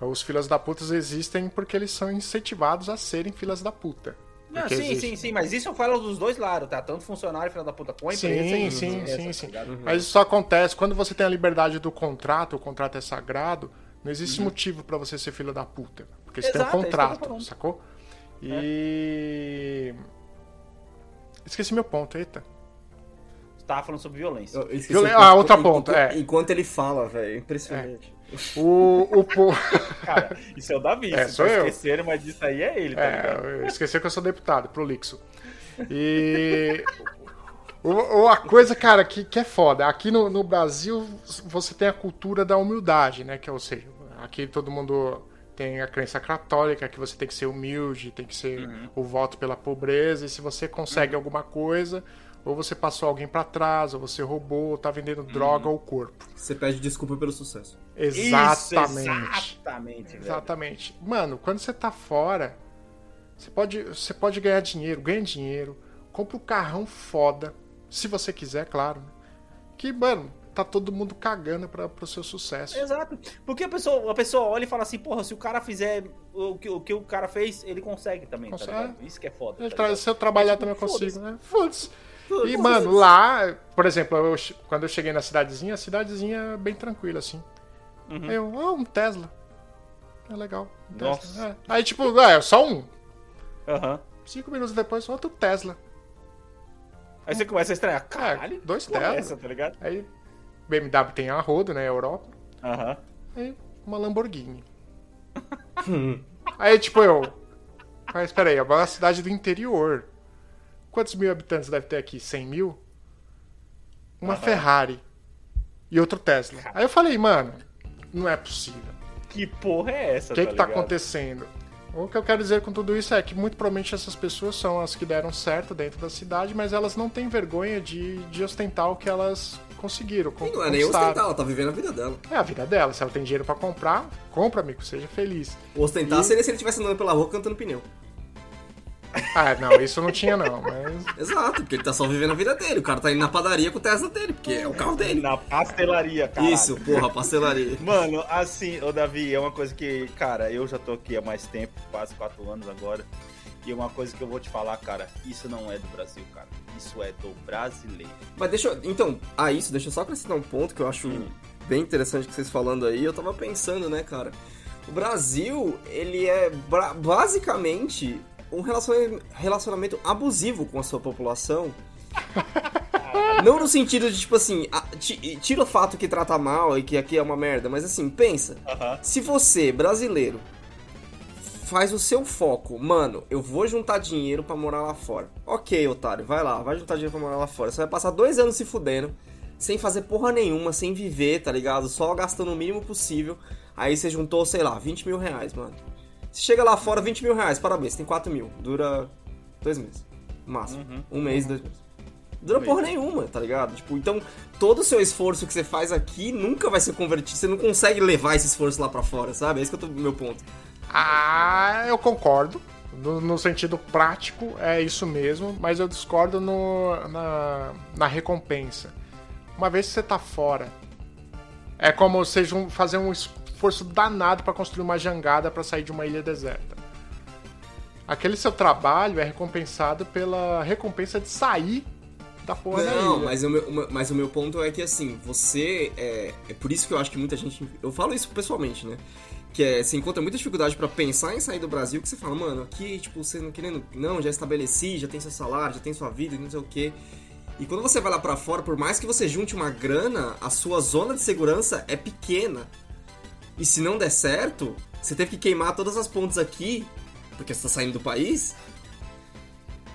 os filas da puta existem porque eles são incentivados a serem filas da puta. Não, sim, existe. sim, sim, mas isso eu falo dos dois lados, tá? Tanto funcionário, filho da puta, com a empresa Sim, e sim, essa, sim, tá sim. ligado? Mas isso só acontece quando você tem a liberdade do contrato, o contrato é sagrado, não existe motivo pra você ser filho da puta. Porque você tem um Exato, é contrato, falando. sacou? E. Esqueci meu ponto, eita. Você tava falando sobre violência. Um ponto. ah, outra ponto, enquanto- é. Enquanto ele fala, velho. Impressionante. O. o po- *laughs* Cara, isso é o Davi, É, sou eu. esqueceram, mas isso aí é ele, tá é, eu esqueci que eu sou deputado, prolixo. E. Ou a coisa, cara, que, que é foda. Aqui no, no Brasil, você tem a cultura da humildade, né? Que ou seja, aqui todo mundo tem a crença católica que você tem que ser humilde, tem que ser o voto pela pobreza, e se você consegue alguma coisa, ou você passou alguém pra trás, ou você roubou, ou tá vendendo droga ao corpo. Você pede desculpa pelo sucesso. Exatamente. Isso, exatamente, velho. Exatamente. Mano, quando você tá fora, você pode, você pode ganhar dinheiro, ganha dinheiro, compra um carrão foda, se você quiser, claro. né? Que, mano, tá todo mundo cagando pra, pro seu sucesso. Exato. Porque a pessoa, a pessoa olha e fala assim, porra, se o cara fizer o que o, que o cara fez, ele consegue também, Consegue. tá? Isso que é foda. Ele tá tra-? Se eu trabalhar Tipo, também eu consigo, né? Foda-se. E, mano, lá, por exemplo, eu quando eu cheguei na cidadezinha, a cidadezinha é bem tranquila, assim. Aí eu, ah, um Tesla. É legal. um Tesla. Uhum. Nossa. É. Aí, tipo, é, só um. Aham. Cinco minutos depois, outro Tesla. Aí você começa a estranhar. Caralho, dois que porra é Tesla. essa, tá ligado? Aí, BMW tem a rodo, né, Europa. Aham. Aí, uma Lamborghini. *laughs* Aí, tipo, eu... Mas, espera aí, agora é uma cidade do interior. Quantos mil habitantes deve ter aqui? 100 mil? Uma Ferrari. E outro Tesla. Aí eu falei, mano, não é possível. Que porra é essa, O que, que tá acontecendo? O que eu quero dizer com tudo isso é que muito provavelmente essas pessoas são as que deram certo dentro da cidade, mas elas não têm vergonha de, de ostentar o que elas conseguiram. Não é nem ostentar, ela tá vivendo a vida dela. É a vida dela. Se ela tem dinheiro pra comprar, compra, amigo. Seja feliz. Ostentar E- seria se ele estivesse andando pela rua cantando pneu. Ah, não, isso não tinha não, mas... *laughs* Exato, porque ele tá só vivendo a vida dele. O cara tá indo na padaria com o Tesla dele, porque é o carro dele. Na pastelaria, cara. Isso, porra, pastelaria. Mano, assim, ô Davi, é uma coisa que, cara, eu já tô aqui há mais tempo, quase quatro anos agora. E uma coisa que eu vou te falar, cara, isso não é do Brasil, cara. Isso é do brasileiro. Mas deixa eu. Então, a isso, deixa eu só acrescentar um ponto que eu acho bem interessante que vocês falando aí. Eu tava pensando, né, cara? O Brasil, ele é basicamente um relaciona- relacionamento abusivo com a sua população. *laughs* Não no sentido de, tipo assim, a- tira o fato que trata mal e que aqui é uma merda, mas assim, pensa. Se você, brasileiro, faz o seu foco, mano, eu vou juntar dinheiro pra morar lá fora. Ok, otário, vai lá, vai juntar dinheiro pra morar lá fora. Você vai passar dois anos se fudendo, sem fazer porra nenhuma, sem viver, tá ligado? Só gastando o mínimo possível. Aí você juntou, sei lá, 20 mil reais, mano. Você chega lá fora, 20 mil reais, parabéns, tem 4 mil. Dura dois meses. Máximo. Um mês, dois meses. Dura porra nenhuma, tá ligado? Tipo, então todo o seu esforço que você faz aqui nunca vai ser convertido. Você não consegue levar esse esforço lá pra fora, sabe? É esse que eu tô meu ponto. Ah, eu concordo. No, no sentido prático, é isso mesmo, mas eu discordo no, na, na recompensa. Uma vez que você tá fora, é como você fazer um esforço danado pra construir uma jangada pra sair de uma ilha deserta. Aquele seu trabalho é recompensado pela recompensa de sair da porra da Não, ilha. mas o, meu, mas o meu ponto é que assim, você. É, é por isso que eu acho que muita gente. Eu falo isso pessoalmente, né? Que é, você encontra muita dificuldade pra pensar em sair do Brasil, que você fala, mano, aqui, tipo, você não querendo. Não, já estabeleci, já tem seu salário, já tem sua vida, não sei o quê. E quando você vai lá pra fora, por mais que você junte uma grana, a sua zona de segurança é pequena. E se não der certo, você teve que queimar todas as pontes aqui, porque você tá saindo do país,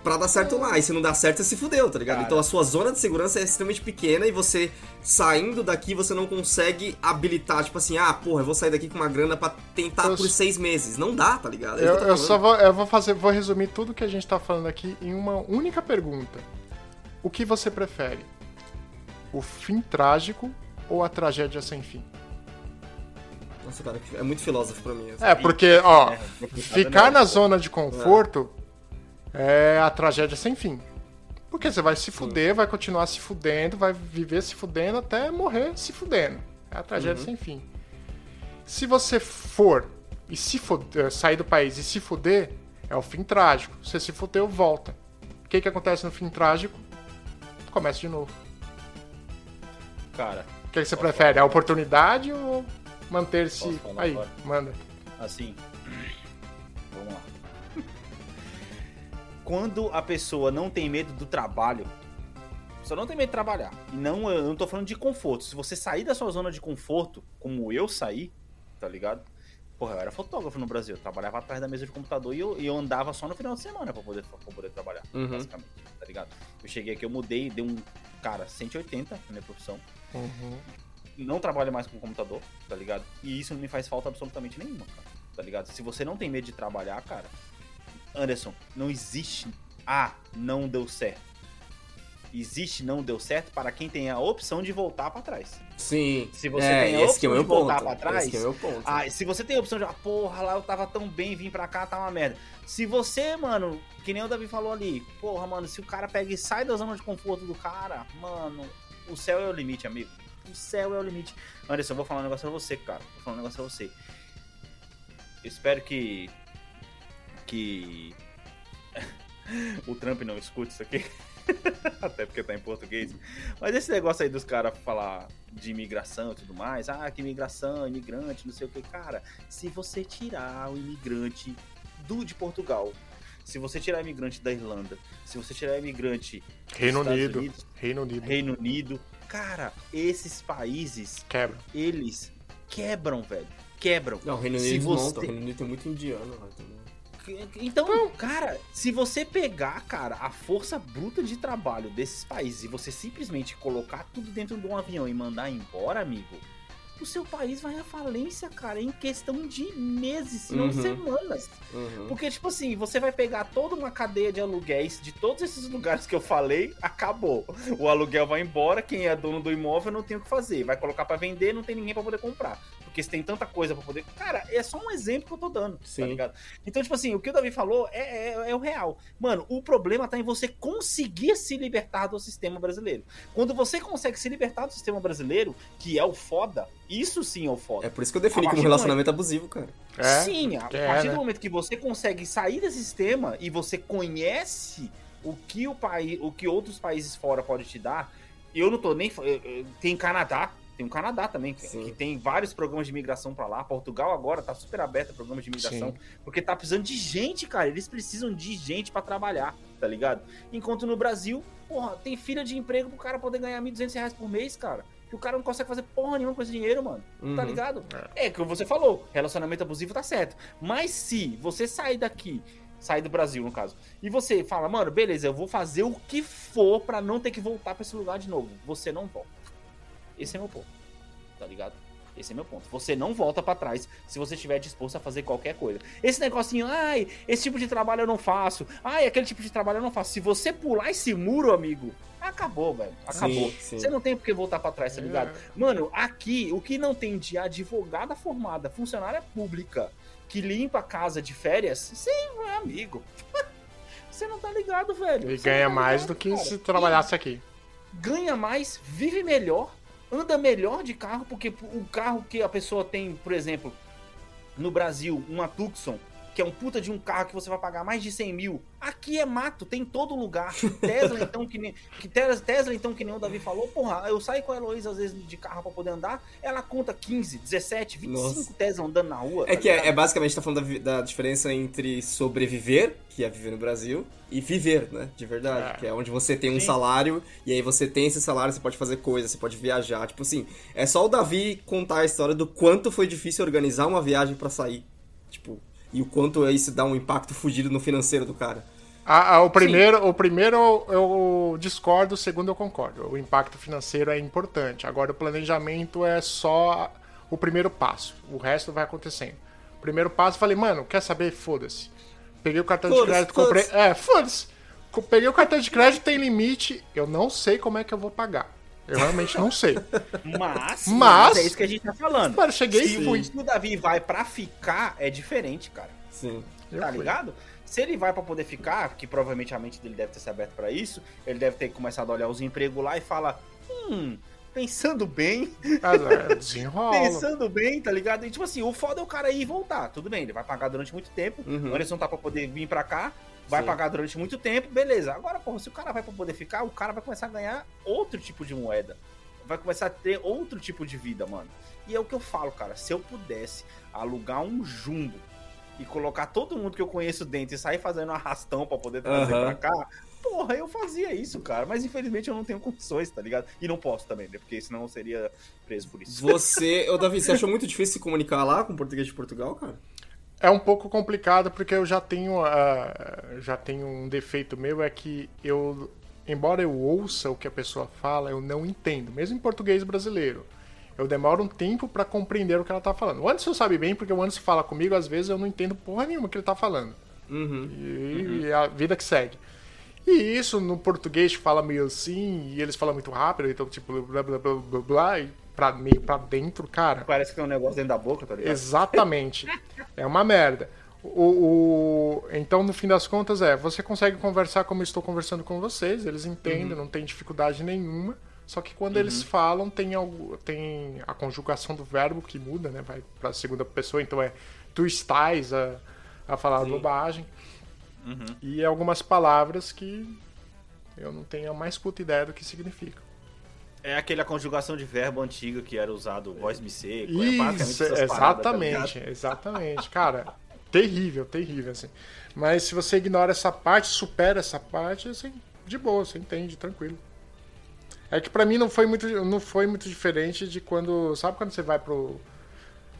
pra dar certo lá. E se não dá certo, você se fudeu, tá ligado? Cara. Então a sua zona de segurança é extremamente pequena e você saindo daqui, você não consegue habilitar, tipo assim, ah, porra, eu vou sair daqui com uma grana pra tentar Eu por seis meses. Não dá, tá ligado? É Eu, eu só vou, eu vou fazer, vou resumir tudo que a gente tá falando aqui em uma única pergunta. O que você prefere? O fim trágico ou a tragédia sem fim? Nossa, cara, é muito filósofo pra mim. É, porque, ó, É, complicado, ficar né? na zona de conforto é a tragédia sem fim. Porque você vai se fuder, vai continuar se fudendo, vai viver se fudendo até morrer se fudendo. É a tragédia sem fim. Se você for e se fuder, sair do país e se fuder, é o fim trágico. Você se fudeu, volta. O que, que acontece no fim trágico? Começa de novo. Cara, O que, que você prefere? A oportunidade ou manter-se. Aí, agora? manda. assim. Vamos lá. Quando a pessoa não tem medo do trabalho, só não tem medo de trabalhar. E não, eu não tô falando de conforto. Se você sair da sua zona de conforto, como eu saí, tá ligado? Porra, eu era fotógrafo no Brasil, eu trabalhava atrás da mesa de computador e eu, e eu andava só no final de semana pra poder, pra poder trabalhar, Uhum. basicamente. Tá ligado? Eu cheguei aqui, eu mudei, dei um, cara, 180 na minha profissão. Uhum. Não trabalho mais com computador, tá ligado? E isso não me faz falta absolutamente nenhuma, cara, tá ligado? Se você não tem medo de trabalhar, cara, Anderson, não existe, ah, não deu certo. Existe não deu certo para quem tem a opção de voltar pra trás. Sim. Se você é, tem a esse que é opção meu de voltar ponto. pra trás, Esse é meu ponto. Ah, se você tem a opção de, ah, porra, lá eu tava tão bem, vim pra cá, tá uma merda. Se você, mano, que nem o Davi falou ali, porra, mano, se o cara pega e sai da zona de conforto do cara, mano, o céu é o limite, amigo. O céu é o limite. Anderson, eu vou falar um negócio pra você, cara. Vou falar um negócio pra você. Eu espero que. Que. *laughs* o Trump não escute isso aqui. *laughs* Até porque tá em português. Mas esse negócio aí dos caras falar de imigração e tudo mais, ah, que imigração, imigrante, não sei o que, cara, se você tirar o imigrante do de Portugal, se você tirar o imigrante da Irlanda, se você tirar o imigrante Reino Unido. Unidos, Reino Unido. Reino Unido, cara, esses países, Quebra. eles quebram, velho. Quebram. Não, o Reino Unido não, você- tá, o Reino Unido tem muito indiano lá também. Então, cara, se você pegar, cara, a força bruta de trabalho desses países e você simplesmente colocar tudo dentro de um avião e mandar embora, amigo, o seu país vai à falência, cara, em questão de meses, se não Uhum. semanas. Uhum. Porque, tipo assim, você vai pegar toda uma cadeia de aluguéis de todos esses lugares que eu falei, acabou. O aluguel vai embora, quem é dono do imóvel não tem o que fazer. Vai colocar pra vender, não tem ninguém pra poder comprar. Porque se tem tanta coisa pra poder. Cara, é só um exemplo que eu tô dando, Sim. tá ligado? Então, tipo assim, o que o Davi falou é, é, é o real. Mano, o problema tá em você conseguir se libertar do sistema brasileiro. Quando você consegue se libertar do sistema brasileiro, que é o foda, isso sim é o foda. É por isso que eu defini como relacionamento abusivo, cara. É, Sim, a é, partir né? do momento que você consegue sair desse sistema e você conhece o que o país, o que outros países fora pode te dar, eu não tô nem tem Canadá, tem o Canadá também, que, Sim. que tem vários programas de imigração pra lá. Portugal agora tá super aberto a programas de imigração, porque tá precisando de gente, cara. Eles precisam de gente pra trabalhar, tá ligado? Enquanto no Brasil, porra, tem filha de emprego pro cara poder ganhar 1.200 reais por mês, cara. O cara não consegue fazer porra nenhuma com esse dinheiro, mano. Tá Uhum. ligado? É, que você falou, relacionamento abusivo tá certo. Mas se você sair daqui, sair do Brasil, no caso, e você fala, mano, beleza, eu vou fazer o que for pra não ter que voltar pra esse lugar de novo. Você não volta. Esse é meu ponto. Tá ligado? Esse é meu ponto. Você não volta pra trás se você estiver disposto a fazer qualquer coisa. Esse negocinho, ai, esse tipo de trabalho eu não faço. Ai, aquele tipo de trabalho eu não faço. Se você pular esse muro, amigo, acabou, velho. Acabou. Sim, sim. Você não tem por que voltar pra trás, tá ligado? Mano, aqui, o que não tem de advogada formada, funcionária pública, que limpa a casa de férias, você é amigo. *laughs* Você não tá ligado, velho. Você ganha tá mais ligado, do que cara. se trabalhasse aqui. E ganha mais, vive melhor, anda melhor de carro, porque o carro que a pessoa tem, por exemplo, no Brasil, uma Tucson, que é um puta de um carro que você vai pagar mais de 100 mil. Aqui é mato, tem em todo lugar. Tesla, então, que nem, que Tesla, Tesla, então, que nem o Davi falou, porra, eu saio com a Heloísa às vezes de carro pra poder andar, ela conta 15, 17, 25 Nossa. Tesla andando na rua. É tá que é, é basicamente tá falando da, da diferença entre sobreviver, que é viver no Brasil, e viver, né? De verdade. É. Que é onde você tem um Sim. salário, e aí você tem esse salário, você pode fazer coisas, você pode viajar. Tipo assim, é só o Davi contar a história do quanto foi difícil organizar uma viagem pra sair. Tipo, e o quanto isso dá um impacto fugido no financeiro do cara. Ah, ah, o primeiro, o primeiro eu discordo, o segundo eu concordo. O impacto financeiro é importante. Agora o planejamento é só o primeiro passo. O resto vai acontecendo. Primeiro passo, falei, mano, quer saber? Foda-se. Peguei o cartão de crédito, comprei. É, foda-se. Peguei o cartão de crédito, tem limite. Eu não sei como é que eu vou pagar. Eu realmente não sei. *laughs* Mas, Mas- é isso que a gente tá falando. Mano, cheguei se, e fui. se o Davi vai pra ficar, é diferente, cara. Sim. Tá fui. ligado? Se ele vai pra poder ficar, que provavelmente a mente dele deve ter se aberto pra isso, ele deve ter começado a olhar os empregos lá e falar: hum, pensando bem, Mas, é, desenrola. *laughs* pensando bem, tá ligado? E tipo assim, o foda é o cara ir e voltar. Tudo bem, ele vai pagar durante muito tempo. Uhum. O Anderson tá pra poder vir pra cá, vai Sim. pagar durante muito tempo, beleza. Agora, porra, se o cara vai pra poder ficar, o cara vai começar a ganhar outro tipo de moeda. Vai começar a ter outro tipo de vida, mano. E é o que eu falo, cara. Se eu pudesse alugar um jumbo e colocar todo mundo que eu conheço dentro e sair fazendo arrastão pra poder trazer Aham. pra cá, porra, eu fazia isso, cara. Mas infelizmente eu não tenho condições, tá ligado? E não posso também, né? Porque senão eu seria preso por isso. Você, ô *laughs* Davi, você achou muito difícil se comunicar lá com o português de Portugal, cara? É um pouco complicado porque eu já tenho, ah, já tenho um defeito meu, é que eu, embora eu ouça o que a pessoa fala, eu não entendo, mesmo em português brasileiro. Eu demoro um tempo pra compreender o que ela tá falando. O Anderson sabe bem, porque o Anderson fala comigo, às vezes eu não entendo porra nenhuma que ele tá falando. E, e a vida que segue. E isso no português fala meio assim, e eles falam muito rápido, então tipo, blá blá blá blá blá, e pra, meio pra dentro, cara. Parece que tem um negócio dentro da boca, tá ligado? Exatamente. *laughs* É uma merda. O, o- então, no fim das contas, é, você consegue conversar como eu estou conversando com vocês, eles entendem, não tem dificuldade nenhuma. Só que quando eles falam, tem, algo, tem a conjugação do verbo que muda, né? Vai pra segunda pessoa, então é tu estás a, a falar bobagem. E algumas palavras que eu não tenho a mais puta ideia do que significam. É aquela conjugação de verbo antiga que era usado voz me seco. é Isso, paradas, tá exatamente, ligado? exatamente. Cara, terrível, terrível, assim. Mas se você ignora essa parte, supera essa parte, assim, de boa, você entende, tranquilo. É que pra mim não foi muito, não foi muito diferente de quando, sabe quando você vai pro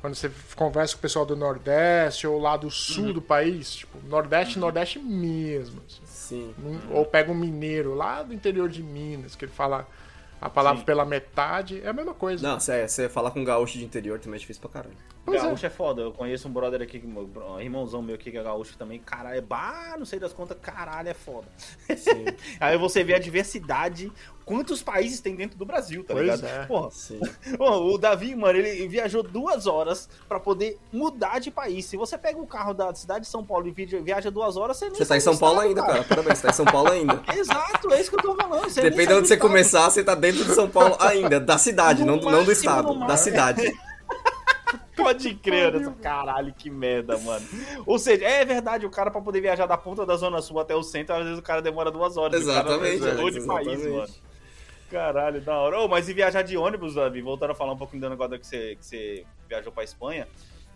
quando você conversa com o pessoal do Nordeste ou lá do sul do país, tipo, Nordeste, Nordeste mesmo. assim. Sim. Ou pega um mineiro lá do interior de Minas, que ele fala a palavra Sim. pela metade, é a mesma coisa. Não, você, você falar com gaúcho de interior também é difícil pra caralho. Pois é. gaúcho é. foda. Eu conheço um brother aqui, que- um irmãozão meu aqui que é gaúcho também. Caralho, é bah, não sei das contas, caralho, é foda. *laughs* Aí você vê a diversidade, quantos países tem dentro do Brasil, tá Pois ligado? é. Porra, Sim. *laughs* Pô, o Davi, mano, ele viajou duas horas pra poder mudar de país. Se você pega o carro da cidade de São Paulo e vi- viaja duas horas, você nem Você tá em sai São Paulo estado, ainda, cara. Parabéns, você tá em São Paulo ainda. *laughs* Exato, é isso que eu tô falando. Você Depende de onde você estado. começar, você tá dentro de São Paulo ainda. Da cidade, No não, não do máximo, estado. Da máximo. cidade. Pode *laughs* crer, essa- caralho, que merda, mano. Ou seja, é verdade, o cara pra poder viajar da ponta da Zona Sul até o centro, às vezes o cara demora duas horas. Exatamente, O cara mudou de país, mano. Caralho, da hora. Ô, mas e viajar de ônibus, Davi? Voltando a falar um pouquinho do negócio que você, que você viajou pra Espanha.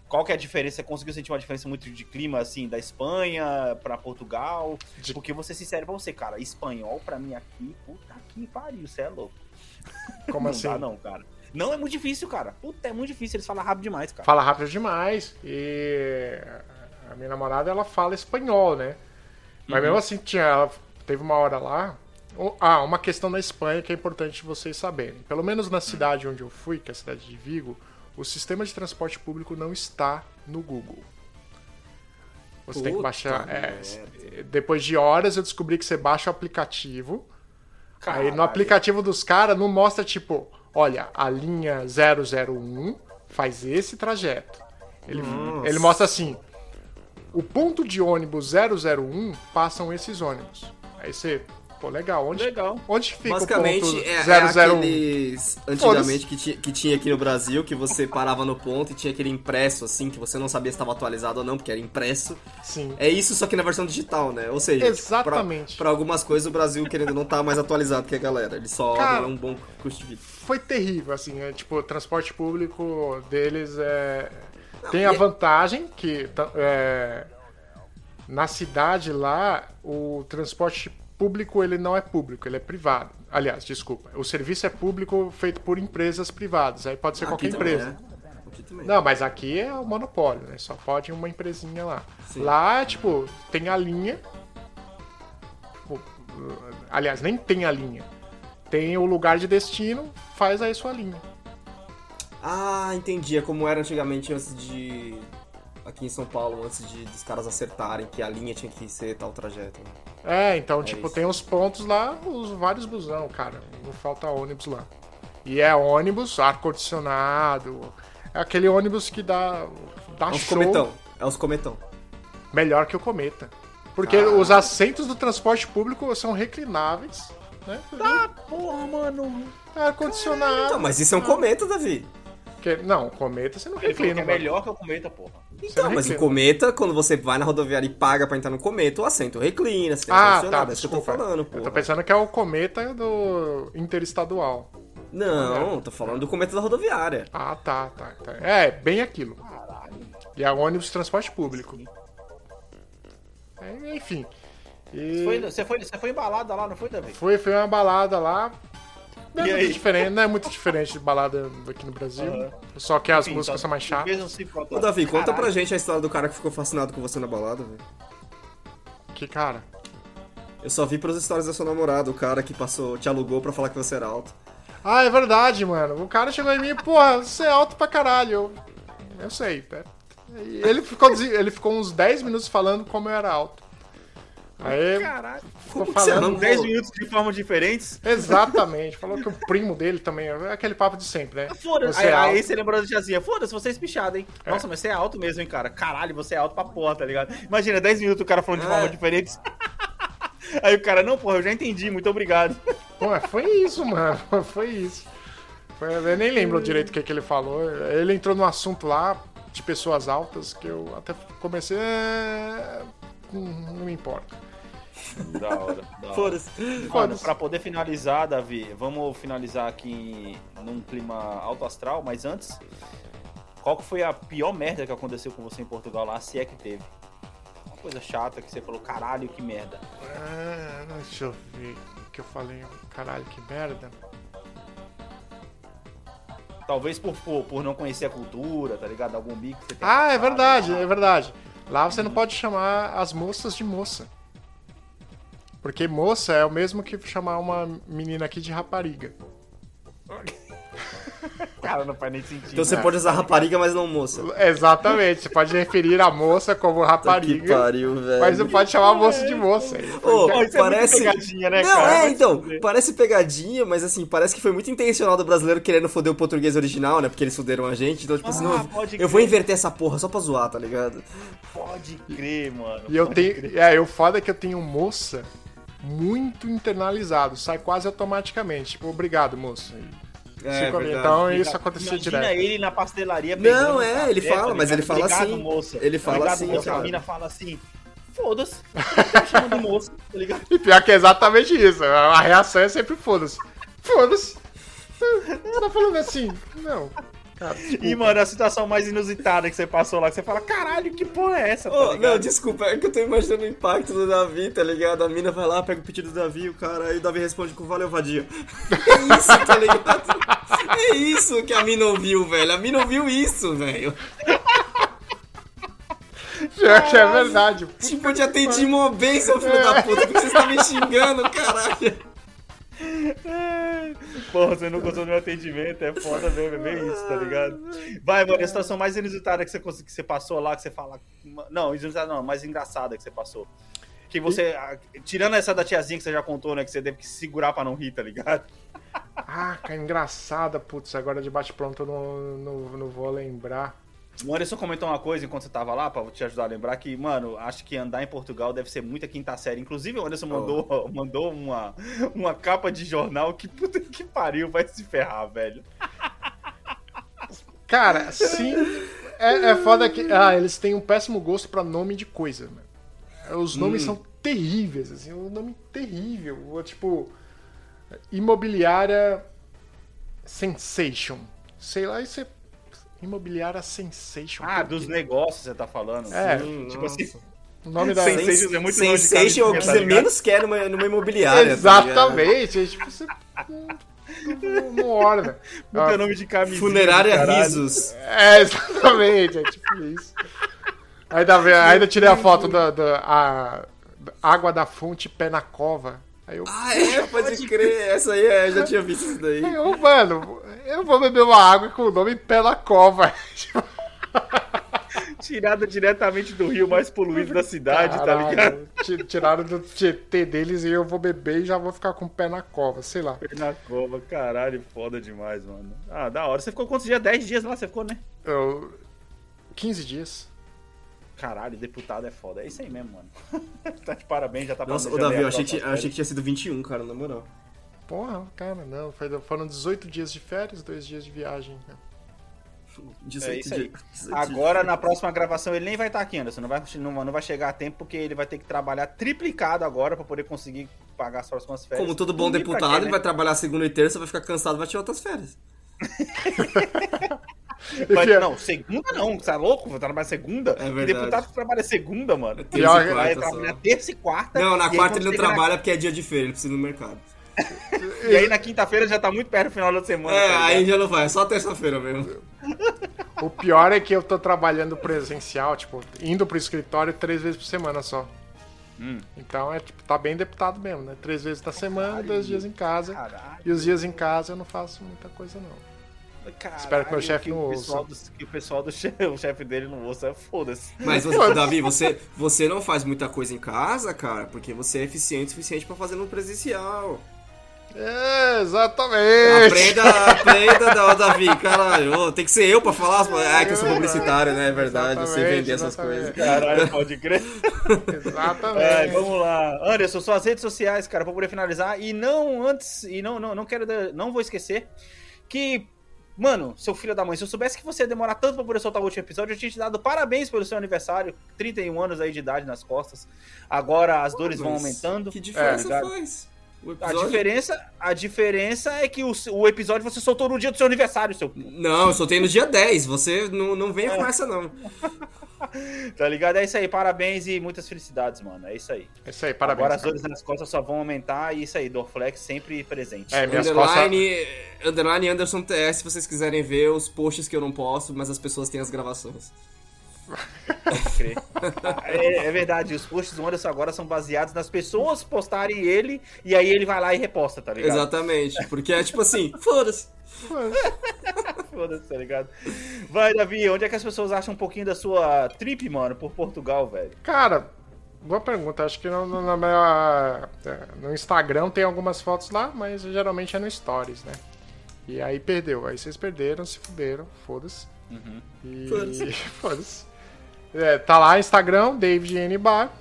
Qual que é a diferença? Você conseguiu sentir uma diferença muito de clima, assim, da Espanha pra Portugal? De- Porque vou ser sincero pra você, cara, espanhol pra mim aqui, puta que pariu, você é louco. Como não assim? dá não, cara. Não, é muito difícil, cara. Puta, é muito difícil, eles falam rápido demais, cara. Fala rápido demais. E a minha namorada, ela fala espanhol, né? Mas mesmo assim, tinha, ela teve uma hora lá. Ah, uma questão na Espanha que é importante vocês saberem. Pelo menos na cidade onde eu fui, que é a cidade de Vigo, o sistema de transporte público não está no Google. Você tem que Puta baixar. é, depois de horas eu descobri que você baixa o aplicativo. Aí no Caralho. aplicativo dos caras não mostra tipo, olha, a linha 001 faz esse trajeto. Ele, ele mostra assim, o ponto de ônibus 001 passam esses ônibus. Aí você, pô, legal, onde, Legal. onde fica Basicamente, o ponto é, é 001? aqueles antigamente que tinha, que tinha aqui no Brasil, que você parava no ponto e tinha aquele impresso, assim, que você não sabia se estava atualizado ou não, porque era impresso. Sim. É isso, só que na versão digital, né? Ou seja, Exatamente. Pra, pra algumas coisas o Brasil, querendo não tá mais atualizado que a galera. Ele só Cara, é um bom custo de vida. Foi terrível, assim, é, tipo, o transporte público deles é... Tem a e- vantagem que tá- é, na cidade lá o transporte público ele não é público, ele é privado. Aliás, desculpa, o serviço é público feito por empresas privadas. Aí pode ser qualquer Aqui também, empresa. também. Não, mas aqui é o monopólio, né? Só pode uma empresinha lá. Sim. Lá, tipo, tem a linha. Aliás, nem tem a linha. Tem o lugar de destino, faz aí sua linha. Ah, entendi. É como era antigamente antes de. Aqui em São Paulo, antes de dos caras acertarem que a linha tinha que ser tal trajeto. né? É, então, tipo, isso. tem os pontos lá, os vários busão, cara. Não falta ônibus lá. E é ônibus, ar-condicionado. É aquele ônibus que dá, dá É os show cometão. É os cometão. melhor que o Cometa. Porque os assentos do transporte público são reclináveis, né? Porra, mano. Ar-condicionado. Não, mas isso é um cometa, Davi. Que- não, o Cometa você não reclina. é melhor que o cometa, porra. Não, mas o cometa, quando você vai na rodoviária e paga pra entrar no cometa, o assento reclina, você tem Ah, tá, é isso que eu tô falando, eu tô pensando que é o Cometa do interestadual. Não, tô falando do cometa da rodoviária. Ah, tá, tá, tá. É, bem aquilo. E é ônibus de transporte público. É, enfim. E Foi- Você foi, você foi embalada lá, não foi, Davi? foi, foi uma balada lá. Não é muito diferente, não é muito diferente de balada aqui no Brasil. Aham. Só que as Enfim, músicas só- são mais chatas. Ô, Davi, conta Caralho. pra gente a história do cara que ficou fascinado com você na balada, velho. Que cara. Eu só vi pelas histórias da sua namorada, o cara que passou, te alugou pra falar que você era alto. Ah, é verdade, mano. O cara chegou em mim, porra, você é alto pra caralho. Eu, eu sei? E Ele ficou, ele ficou uns 10 minutos falando como eu era alto. Aí Caralho. ficou Como que você falando. não- 10 minutos de formas diferentes. Exatamente. Falou que o primo dele também. É aquele papo de sempre, né? Foda-se. Você Aí, é aí alto. você lembrou da tiazinha. Foda-se, você é espichado, hein? É. Nossa, mas você é alto mesmo, hein, cara? Caralho, você é alto pra porra, tá ligado? Imagina, 10 minutos o cara falando de É. formas diferentes. *laughs* Aí o cara, não, porra, eu já entendi, muito obrigado. Pô, foi isso, mano. *laughs* Foi isso. Foi- eu nem lembro direito o que, que ele falou. Ele entrou no assunto lá de pessoas altas que eu até comecei. é, Não me importa. Da hora, da hora. Foda-se. Mano, Foda-se. pra poder finalizar, Davi, vamos finalizar aqui num clima alto astral, mas antes, qual que foi a pior merda que aconteceu com você em Portugal lá, se é que teve? Uma coisa chata que você falou, caralho, que merda. Ah, deixa eu ver o que eu falei. Caralho, que merda. Talvez por, por, por não conhecer a cultura, tá ligado? Algum bico que você tem Ah, é verdade, lá. é verdade. Lá você não pode chamar as moças de moça. Porque moça é o mesmo que chamar uma menina aqui de rapariga. *laughs* Cara, não faz nem sentido. Então você pode usar rapariga, mas não moça. Exatamente, você pode referir a moça como Que rapariga, pariu, velho. mas não pode chamar a moça de moça. É parece. muito pegadinha, né, não, cara? é, então. Parece pegadinha, mas assim, parece que foi muito intencional do brasileiro querendo foder o português original, né? Porque eles fuderam a gente. Então, tipo assim, Ah, não, pode eu vou inverter essa porra só pra zoar, tá ligado? Pode crer, mano. E eu tenho. crer. É, o foda é que eu tenho moça muito internalizado, sai quase automaticamente. Tipo, obrigado, moça. É. Então isso acontecia Imagina direto. ele na pastelaria Não, é, café, ele fala, mas ligado? ele fala Obrigado, assim. moça. Ele fala Obrigado, assim, moça. A mina fala assim, foda-se. Tá chamando de moça, tá ligado? E pior que é exatamente isso. A reação é sempre foda-se. Foda-se. Você tá falando assim? Não. Cara, E, mano, a situação mais inusitada que você passou lá, que você fala, caralho, que porra é essa, tá Ô, ligado? não, desculpa, é que eu tô imaginando o impacto do Davi, tá ligado? A mina vai lá, pega o pedido do Davi, o cara, aí o Davi responde com valeu, vadia. É isso, tá ligado? É isso que a mina ouviu, velho. A mina ouviu isso, velho. que é verdade. Tipo, eu te atendi mó bem, seu filho da puta, porque você tá me xingando, caralho. Porra, você não gostou do meu atendimento, é foda mesmo, é bem isso, tá ligado? Vai, mano, a situação mais inusitada que você, que você passou lá, que você fala. Não, inusitada não, mais engraçada que você passou. Que você. ah, Tirando essa da tiazinha que você já contou, né? Que você teve que se segurar pra não rir, tá ligado? Ah, cara, engraçada, putz, agora de bate-pronto eu não, não, não vou lembrar. O Anderson comentou uma coisa enquanto você tava lá, pra te ajudar a lembrar, que, mano, acho que andar em Portugal deve ser muita quinta série. Inclusive, o Anderson mandou, *laughs* mandou uma, uma capa de jornal que puta que pariu, vai se ferrar, velho. Cara, sim. É, é foda que. Ah, eles têm um péssimo gosto pra nome de coisa, mano. Os nomes são terríveis, assim, um nome terrível. Tipo. Imobiliária Sensation. Sei lá, isso é. Imobiliária Sensation. Ah, dos negócios você tá falando. É, tipo assim. O nome da. Sensation é muito Sensation é o que tá você ligado? menos quer numa, numa imobiliária. tá? Exatamente. é tipo, você. Não, não orna. Não tem nome de camisinha. Funerária. Risos. É, exatamente, é tipo isso. Ainda, ainda tirei a foto da, da a- da água da fonte pé na cova. Aí eu, Ah, é, pode crer. Essa aí, é, eu já tinha visto isso daí. aí eu, mano, eu vou beber uma água com o nome pé na cova. *laughs* Tirada diretamente do rio mais poluído da cidade, tá caralho, ligado? ti- Tiraram do TT deles e eu vou beber e já vou ficar com o pé na cova, sei lá. Na cova, caralho, foda demais, mano. Ah, da hora. Você ficou quantos dias? 10 dias lá, você ficou, né? Eu, 15 dias. Caralho, deputado é foda. É isso aí mesmo, mano. *laughs* tá de parabéns, já tá Nossa, ô Davi, eu a achei, que, achei que tinha sido 21, cara, na moral. Porra, cara, não. Foram 18 dias de férias, dois dias de viagem. né? 18 É isso aí. dias. 18 Agora, na próxima gravação, ele nem vai estar aqui, Anderson. Não vai, não, não vai chegar a tempo, porque ele vai ter que trabalhar triplicado agora pra poder conseguir pagar as próximas férias. Como todo bom deputado, quê, ele né? vai trabalhar segunda e terça, vai ficar cansado, vai tirar outras férias. *laughs* Vai- Pior- Não, segunda não, você é louco? Vai trabalhar segunda? É verdade. deputado que trabalha segunda, mano. Terça Pior- e Vai quarta trabalhar só. terça e quarta. Não, na quarta ele não chega na- trabalha porque é dia de feira, ele precisa ir no mercado. E aí na quinta-feira já tá muito perto do final da semana. É, tá aí já não vai, é só terça-feira mesmo. O pior é que eu tô trabalhando presencial, tipo, indo pro escritório três vezes por semana só. Hum. Então é tipo, tá bem deputado mesmo, né? Três vezes na semana, dois dias em casa. Caralho. E os dias em casa eu não faço muita coisa, não. Caralho, Espero que meu chefe não o pessoal ouça. do- Que o pessoal do chefe, *laughs* o chefe dele não ouça, foda-se. Mas, você, Davi, você, você não faz muita coisa em casa, cara, porque você é eficiente o suficiente pra fazer no presencial. É, exatamente. Aprenda, aprenda, da- Davi, caralho. Tem que ser eu pra falar. as- Ah, que eu sou publicitário, né? É verdade, Exatamente, vender essas coisas. Caralho, pode crer. *laughs* Exatamente. É, vamos lá. Anderson, suas redes sociais, cara, pra poder finalizar. E não antes, e não, não, não quero, não vou esquecer que, mano, seu filho da mãe, se eu soubesse que você ia demorar tanto pra poder soltar o último episódio, eu tinha te dado parabéns pelo seu aniversário, 31 anos aí de idade nas costas. Agora as dores vão aumentando. Que diferença É, faz? A diferença, a diferença é que o, o episódio você soltou no dia do seu aniversário, seu. Não, eu soltei no dia 10. Você não, não venha com essa, não. *laughs* Tá ligado? É isso aí, parabéns e muitas felicidades, mano. É isso aí. É isso aí, parabéns. Agora as dores nas costas só vão aumentar e isso aí, Dorflex sempre presente. É, minhas costas. Underline, underline Anderson TS, se vocês quiserem ver os posts que eu não posto, mas as pessoas têm as gravações. Pode crer. É, é verdade, os posts do Anderson agora são baseados nas pessoas postarem ele e aí ele vai lá e reposta, tá ligado? Exatamente. Porque é tipo assim, *laughs* foda-se. *laughs* Foda-se, tá ligado? Vai, Davi, onde é que as pessoas acham um pouquinho da sua trip, mano, por Portugal, velho? Cara, boa pergunta. Acho que no, no, na minha- é, no Instagram tem algumas fotos lá, mas geralmente é no Stories, né? E aí perdeu. Aí vocês perderam, se fuderam, foda-se. E. Foda-se. *laughs* Foda-se. É, tá lá, Instagram, David N. Bar.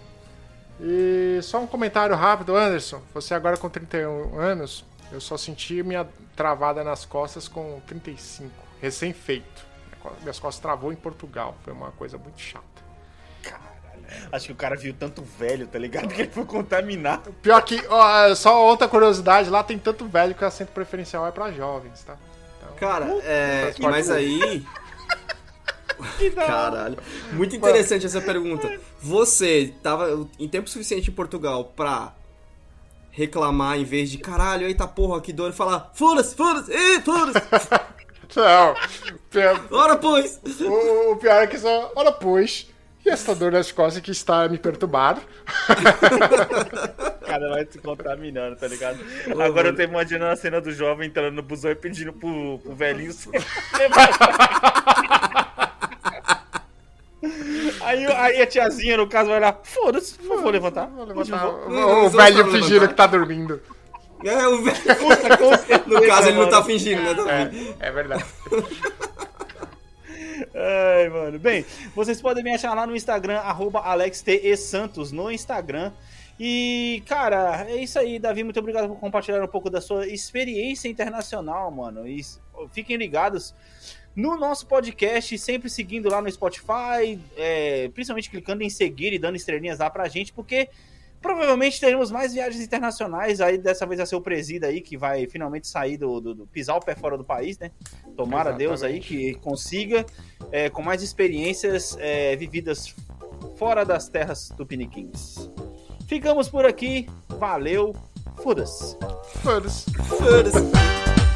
E só um comentário rápido, Anderson. Você agora com 31 anos, eu só senti minha travada nas costas com 35, recém-feito. Minhas costas travou em Portugal. Foi uma coisa muito chata. Acho que o cara viu tanto velho, tá ligado? Que ele foi contaminado. Pior que, ó, só outra curiosidade, lá tem tanto velho que o assento preferencial é pra jovens, tá? Cara, é. transporte Mas aí. *laughs* *laughs* Caralho. Muito interessante essa pergunta. Você tava em tempo suficiente em Portugal pra reclamar em vez de caralho, eita porra, que dor, e falar foda-se, foda-se, ih, foda-se, *laughs* Não, pior- ora pois. o, o pior é que só, olha, pois, e essa dor nas costas que está me perturbando? *laughs* Cara vai se contaminando, tá ligado? Agora eu tô imaginando a cena do jovem entrando no busão e pedindo pro, pro velhinho *laughs* Aí, aí a tiazinha, no caso, vai lá, foda-se, não vou levantar. Vou Hoje levantar, não vou. o, Não, o não velho fingindo que tá dormindo. É, o velho. No caso, ele não tá fingindo, né? É, é verdade. Ai, mano. Bem, vocês podem me achar lá no Instagram, arroba AlexTESantos no Instagram. E, cara, é isso aí, Davi. Muito obrigado por compartilhar um pouco da sua experiência internacional, mano. E fiquem ligados no nosso podcast, sempre seguindo lá no Spotify, é, principalmente clicando em seguir e dando estrelinhas lá pra gente, porque provavelmente teremos mais viagens internacionais. Aí dessa vez vai ser o Presida aí que vai finalmente sair do, do- do- pisar o pé fora do país, né? Tomara Deus aí que consiga é, com mais experiências é, vividas fora das terras tupiniquins. Ficamos por aqui, valeu, foda-se. Foda-se. Foda-se.